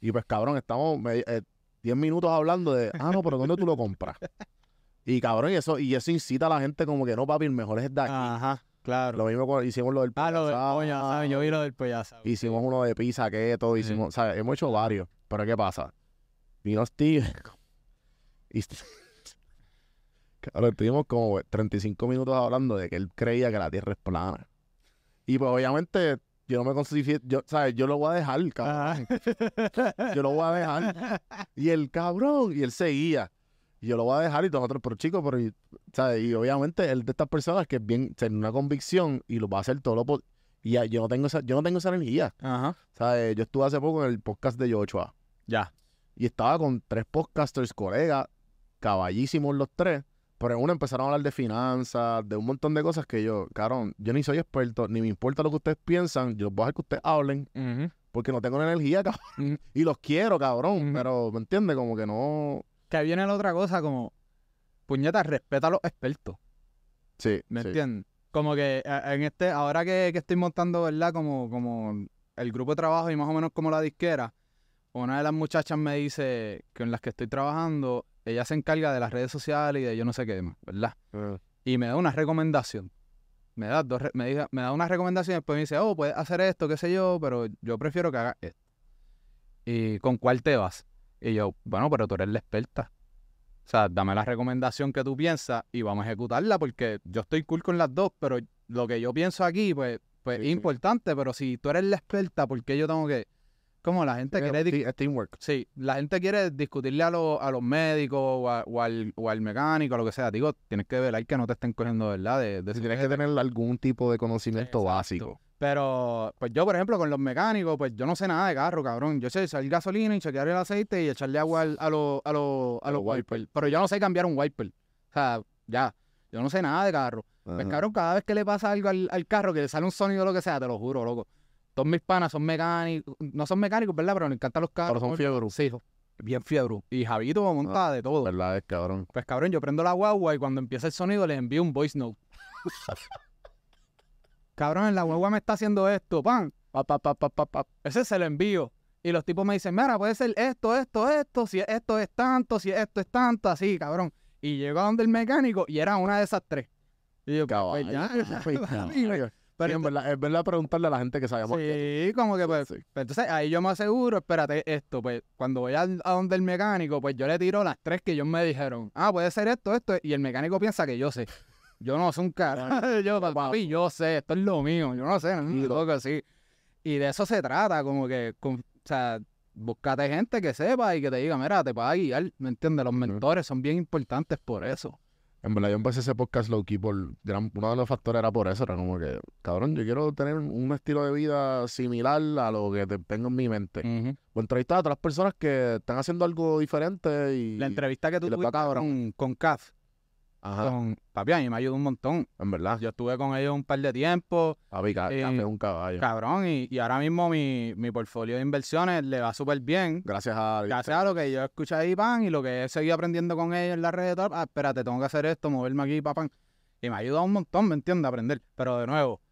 Y pues cabrón, estamos me- eh, 10 minutos hablando de, ah, no, pero ¿dónde tú lo compras? Y cabrón, y eso, y eso incita a la gente como que no, papi, el mejor es de aquí. Ajá, claro. Lo mismo con- hicimos lo del Ah, lo de asado, coño, ¿sabes? Yo vi lo del pollazo. Hicimos uno de pizza, keto, hicimos, ¿sabes? Hemos hecho varios. Pero ¿qué pasa? Vino Steve. Y Cabrón, estuvimos como 35 minutos hablando de que él creía que la Tierra es plana. Y pues obviamente yo no me considero, yo, ¿sabes? Yo lo voy a dejar, cabrón. Yo lo voy a dejar. Y el cabrón, y él seguía. Y yo lo voy a dejar y nosotros, pero chicos, pero, ¿sabes? Y obviamente él de estas personas que es bien, tiene una convicción y lo va a hacer todo lo po- Y ya, yo no tengo esa, yo no tengo esa energía. Ajá. ¿Sabes? Yo estuve hace poco en el podcast de Joshua Ya. y estaba con tres podcasters, colegas, caballísimos los tres, pero en uno empezaron a hablar de finanzas, de un montón de cosas que yo, cabrón, yo ni soy experto, ni me importa lo que ustedes piensan, yo voy a dejar que ustedes hablen, porque no tengo energía, cabrón, y los quiero, cabrón, pero, ¿me entiendes? Como que no... Que ahí viene la otra cosa, como, puñeta, respeta a los expertos. Sí, ¿Me sí. entiendes? Como que eh, en este, ahora que, que estoy montando, ¿verdad? Como, como el grupo de trabajo y más o menos como la disquera, una de las muchachas me dice que en las que estoy trabajando, ella se encarga de las redes sociales y de yo no sé qué más, ¿verdad? Eh, Y me da una recomendación. Me da, dos, me, diga- me da una recomendación y después me dice, oh, puedes hacer esto, qué sé yo, pero yo prefiero que hagas esto. ¿Y con cuál te vas? Y yo, bueno, pero tú eres la experta. O sea, dame la recomendación que tú piensas y vamos a ejecutarla porque yo estoy cool con las dos, pero lo que yo pienso aquí, pues, pues Sí, es sí. importante, pero si tú eres la experta, ¿por qué yo tengo que...? Como la gente quiere... dis- sí, es teamwork. Sí, la gente quiere discutirle a, los a los médicos o, a- o al, o al mecánico, lo que sea. Digo, tienes que velar que no te estén cogiendo, ¿verdad? De, de Si tienes que tener algún tipo de conocimiento Exacto. básico. Pero, pues yo, por ejemplo, con los mecánicos, pues yo no sé nada de carro, cabrón. Yo sé echar gasolina y chequear el aceite y echarle agua al- a los a los a los wipers. Pero yo no sé cambiar un wiper. O sea, ya. Yo no sé nada de carro. Pues Ajá. cabrón, cada vez que le pasa algo al, al carro, que le sale un sonido o lo que sea, te lo juro, loco. Todos mis panas son mecánicos, no son mecánicos, ¿verdad? Pero me encantan los carros. Pero son fiebre. Sí, bien fiebre. Y Javito monta de todo. ¿Verdad? Es cabrón. Pues cabrón, yo prendo la guagua y cuando empieza el sonido les envío un voice note. cabrón, en la guagua me está haciendo esto, pan. Pa, pa, pa, pa, pa, pa. Ese se lo envío. Y los tipos me dicen, mira, puede ser esto, esto, esto, si esto es tanto, si esto es tanto, así, cabrón. Y llego a donde el mecánico y era una de esas tres. Y yo, pues ya, Pues. Pero Sí, en verdad, es verdad preguntarle a la gente que sabe más. Sí, como que pues, Sí. pues, entonces ahí yo me aseguro, espérate, esto, pues cuando voy al- a, donde el mecánico, pues yo le tiro las tres que ellos me dijeron. Ah, puede ser esto, esto, y el mecánico piensa que yo sé. Yo no sé un cara. yo, papi, yo sé, esto es lo mío, yo no sé, no, todo que sí. Y de eso se trata, como que, con- o sea, búscate gente que sepa y que te diga, mira, te pueda guiar, ¿me entiendes? Los mentores son bien importantes por eso. En verdad, yo empecé ese podcast low key por gran, uno de los factores era por eso, era como que, cabrón, yo quiero tener un estilo de vida similar a lo que te- tengo en mi mente. Ujú. O entrevistar a otras personas que están haciendo algo diferente y. La entrevista que tú va tuviste con, con Caf, Ajá, con papi, a mí me ayudó un montón. en verdad. Yo estuve con ellos un par de tiempo, Papi, ca- eh, café un caballo. cabrón, y, y ahora mismo mi, mi portfolio de inversiones le va súper bien. Gracias a. Gracias a lo que yo escuché ahí, pan, y lo que he seguido aprendiendo con ellos en las redes, tal, ah, espérate, tengo que hacer esto, moverme aquí, papá. Y me ha ayudado un montón, ¿me entiendes? A aprender. Pero de nuevo,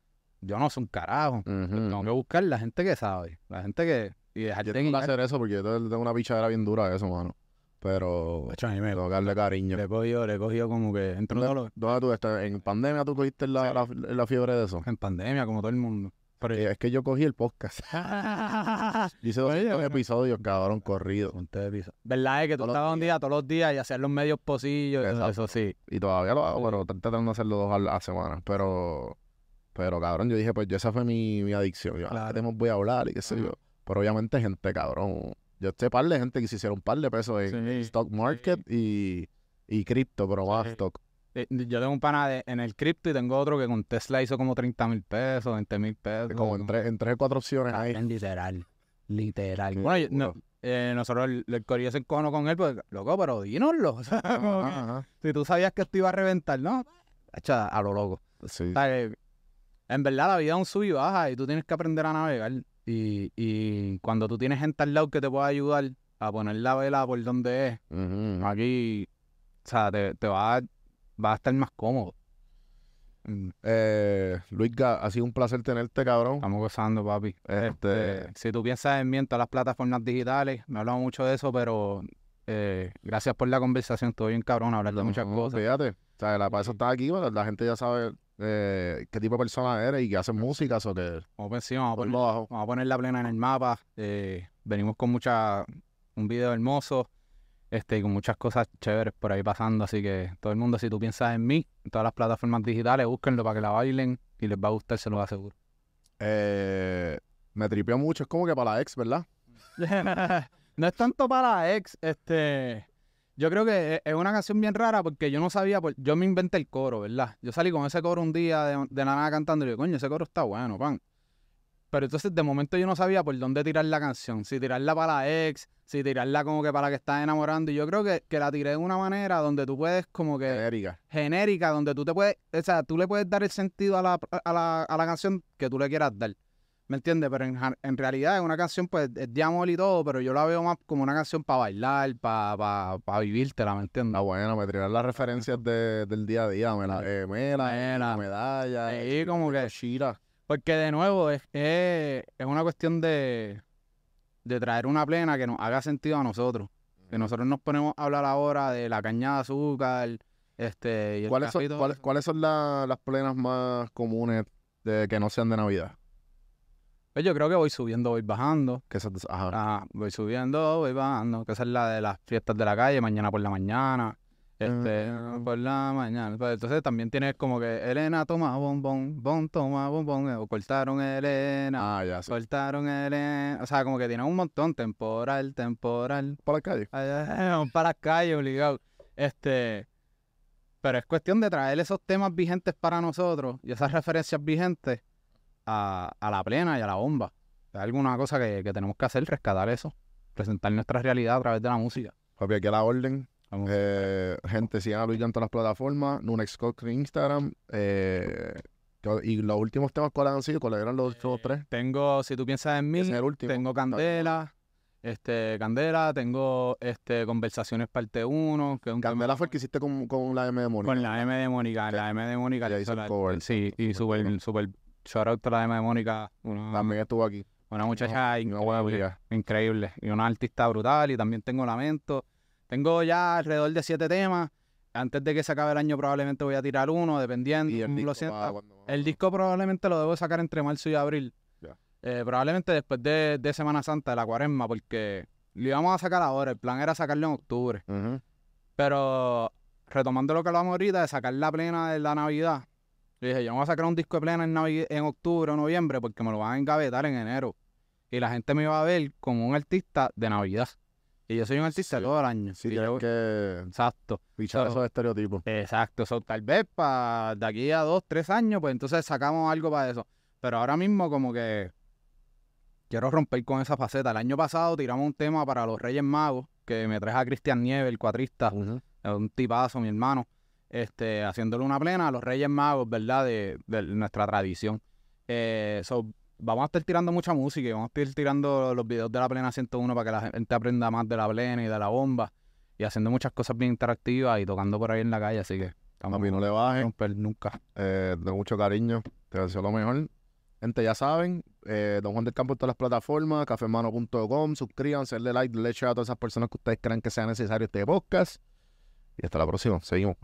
yo no soy un carajo. Ujú. Tengo que buscar la gente que sabe, la gente que... Y dejarte Yo tengo que hacer eso porque yo te- tengo una pichadera bien dura de eso, mano. Pero. A mí me- darle cariño. le he cogido, le he cogido como que entre ¿Dónde, dónde tú estás? ¿En pandemia tú cogiste la, la, la fiebre de eso? en pandemia, como todo el mundo. Pero Eh, es que yo cogí el podcast. Hice 200 Oye, episodios, cabrón, corrido. ¿Verdad? Es que tú Todos estabas un día, todos los días y hacías los medios posillos. Exacto. Eso sí. Y todavía lo hago, Sí. pero estoy tratando de hacerlo dos a la semana. Pero, pero cabrón, yo dije, pues yo esa fue mi, mi adicción. Yo, ah, Claro. ¿qué temas voy a hablar? Y qué sé yo. Pero obviamente gente, cabrón. Yo sé par de gente que se hicieron un par de pesos en Sí, stock market y, y cripto, pero más Sí. stock. Eh, Yo tengo un pana de- en el cripto y tengo otro que con Tesla hizo como 30 mil pesos, 20 mil pesos. Como en tres, en tres o cuatro opciones ahí. Literal. Literal. Qué Bueno, yo- no, eh, nosotros el, el corillo se encojonó con él, pues, loco, pero dínoslo. O sea, como que, Ajá, ajá. si tú sabías que esto iba a reventar, ¿no? Echa a lo loco. Sí. O sea, eh, en verdad la vida es un sub y baja y tú tienes que aprender a navegar. Y, y cuando tú tienes gente al lado que te pueda ayudar a poner la vela por donde es, aquí, o sea, te, te va, a, va a estar más cómodo. Mm, Eh, Luis, ha sido un placer tenerte, cabrón. Estamos gozando, papi. Este- Este, si tú piensas en mí en todas las plataformas digitales, me he hablado mucho de eso, pero eh, gracias por la conversación. Estoy bien cabrón hablar de muchas No, cosas. Fíjate, o sea, la, para eso estás aquí, bueno, la gente ya sabe eh, qué tipo de persona eres y que haces música, o que Vamos encima, vamos a poner- lo bajo. Vamos a poner la plena en el mapa. eh, venimos con mucha, un video hermoso este, y con muchas cosas chéveres por ahí pasando. Así que todo el mundo, si tú piensas en mí, en todas las plataformas digitales, búsquenlo para que la bailen y les va a gustar, se lo aseguro. Eh, me tripeó mucho, es como que para la ex, ¿verdad? no es tanto para la ex, este... Yo creo que es- es una canción bien rara porque yo no sabía, pues, yo me inventé el coro, ¿verdad? Yo salí con ese coro un día de, de la nada cantando y digo, coño, ese coro está bueno, pan. Pero entonces de momento yo no sabía por dónde tirar la canción, si tirarla para la ex, si tirarla como que para la que estás enamorando. Y yo creo que, que la tiré de una manera donde tú puedes como que Genérica. genérica, donde tú te puedes, o sea, tú le puedes dar el sentido a la, a la, a la canción que tú le quieras dar. ¿Me entiendes? Pero en, en realidad es una canción, pues, es de amor y todo, pero yo la veo más como una canción para bailar, para pa, pa vivírtela, ¿me entiendes? Está buena, me tiraron las referencias de- del día a día, me la, eh, mela, Mela. la medalla, Ahí como que, Shira. porque de nuevo es, es, es una cuestión de, de traer una plena que nos haga sentido a nosotros. Que nosotros nos ponemos a hablar ahora de la caña de azúcar, este, y el ¿Cuáles son, cuáles, cuáles son la- las plenas más comunes de que no sean de Navidad? Pues yo creo que voy subiendo, voy bajando. Que esas- ajá. Ajá, voy subiendo, voy bajando, que esa es la de las fiestas de la calle, mañana por la mañana, este, Ah. por la mañana. Pues entonces también tienes como que Elena toma bombón, bon toma bombón, o cortaron Elena, Ah, ya, sí. cortaron Elena, o sea, como que tiene un montón, temporal, temporal, Para la calle. ay, ay, vamos para las calles, obligado. Este, pero es cuestión de traer esos temas vigentes para nosotros y esas referencias vigentes a, a la plena y a la bomba. Es alguna cosa que, que tenemos que hacer, rescatar eso, presentar nuestra realidad a través de la música. Papi, aquí a la orden. Eh, gente, sigan a Luis en todas las plataformas. Nunex Cock en Instagram. Eh, y los últimos temas, ¿cuáles han sido? ¿Cuáles eran los otros tres? Tengo, si tú piensas en mí, es el último. tengo Candela, este, Candela, tengo este, Conversaciones parte 1, que es un Candela tema fue el que hiciste con, con la M de Mónica. con la M de Mónica, Sí. la M de Mónica. Sí, y súper, súper shout out la de Mónica, una, También estuvo aquí. una muchacha increíble, increíble, y una artista brutal, y también tengo Lamento. Tengo ya alrededor de siete temas. Antes de que se acabe el año probablemente voy a tirar uno, dependiendo. Y el disco, pa, cuando- El disco probablemente lo debo sacar entre marzo y abril. Eh, probablemente después de, de Semana Santa, de la cuaresma, porque lo íbamos a sacar ahora. El plan era sacarlo en octubre. Pero retomando lo que hablamos ahorita de sacar la plena de la Navidad, yo dije, yo voy a sacar un disco de plena en, en octubre o noviembre porque me lo van a engavetar en enero. Y la gente me va a ver como un artista de Navidad. Y yo soy un artista Sí. todo el año. Sí, tienes yo- que Exacto. pichar So- esos estereotipos. Exacto, so, tal vez para de aquí a dos, tres años, pues entonces sacamos algo para eso. Pero ahora mismo como que quiero romper con esa faceta. El año pasado tiramos un tema para los Reyes Magos, que me traje a Cristian Nieves, el cuatrista, es un tipazo, mi hermano, este, haciéndole una plena a los Reyes Magos, ¿verdad? De, de nuestra tradición. Eh, so, vamos a estar tirando mucha música y vamos a estar tirando los videos de la plena 101 para que la gente aprenda más de la plena y de la bomba. Y haciendo muchas cosas bien interactivas y tocando por ahí en la calle, así que estamos Papi, no le a bajes. romper nunca. Eh, de mucho cariño. Te deseo lo mejor. Gente, ya saben, eh, Don Juan del Campo en todas las plataformas, cafemano.com, suscríbanse, denle like, denle share a todas esas personas que ustedes crean que sea necesario este podcast. Y hasta la próxima. Seguimos.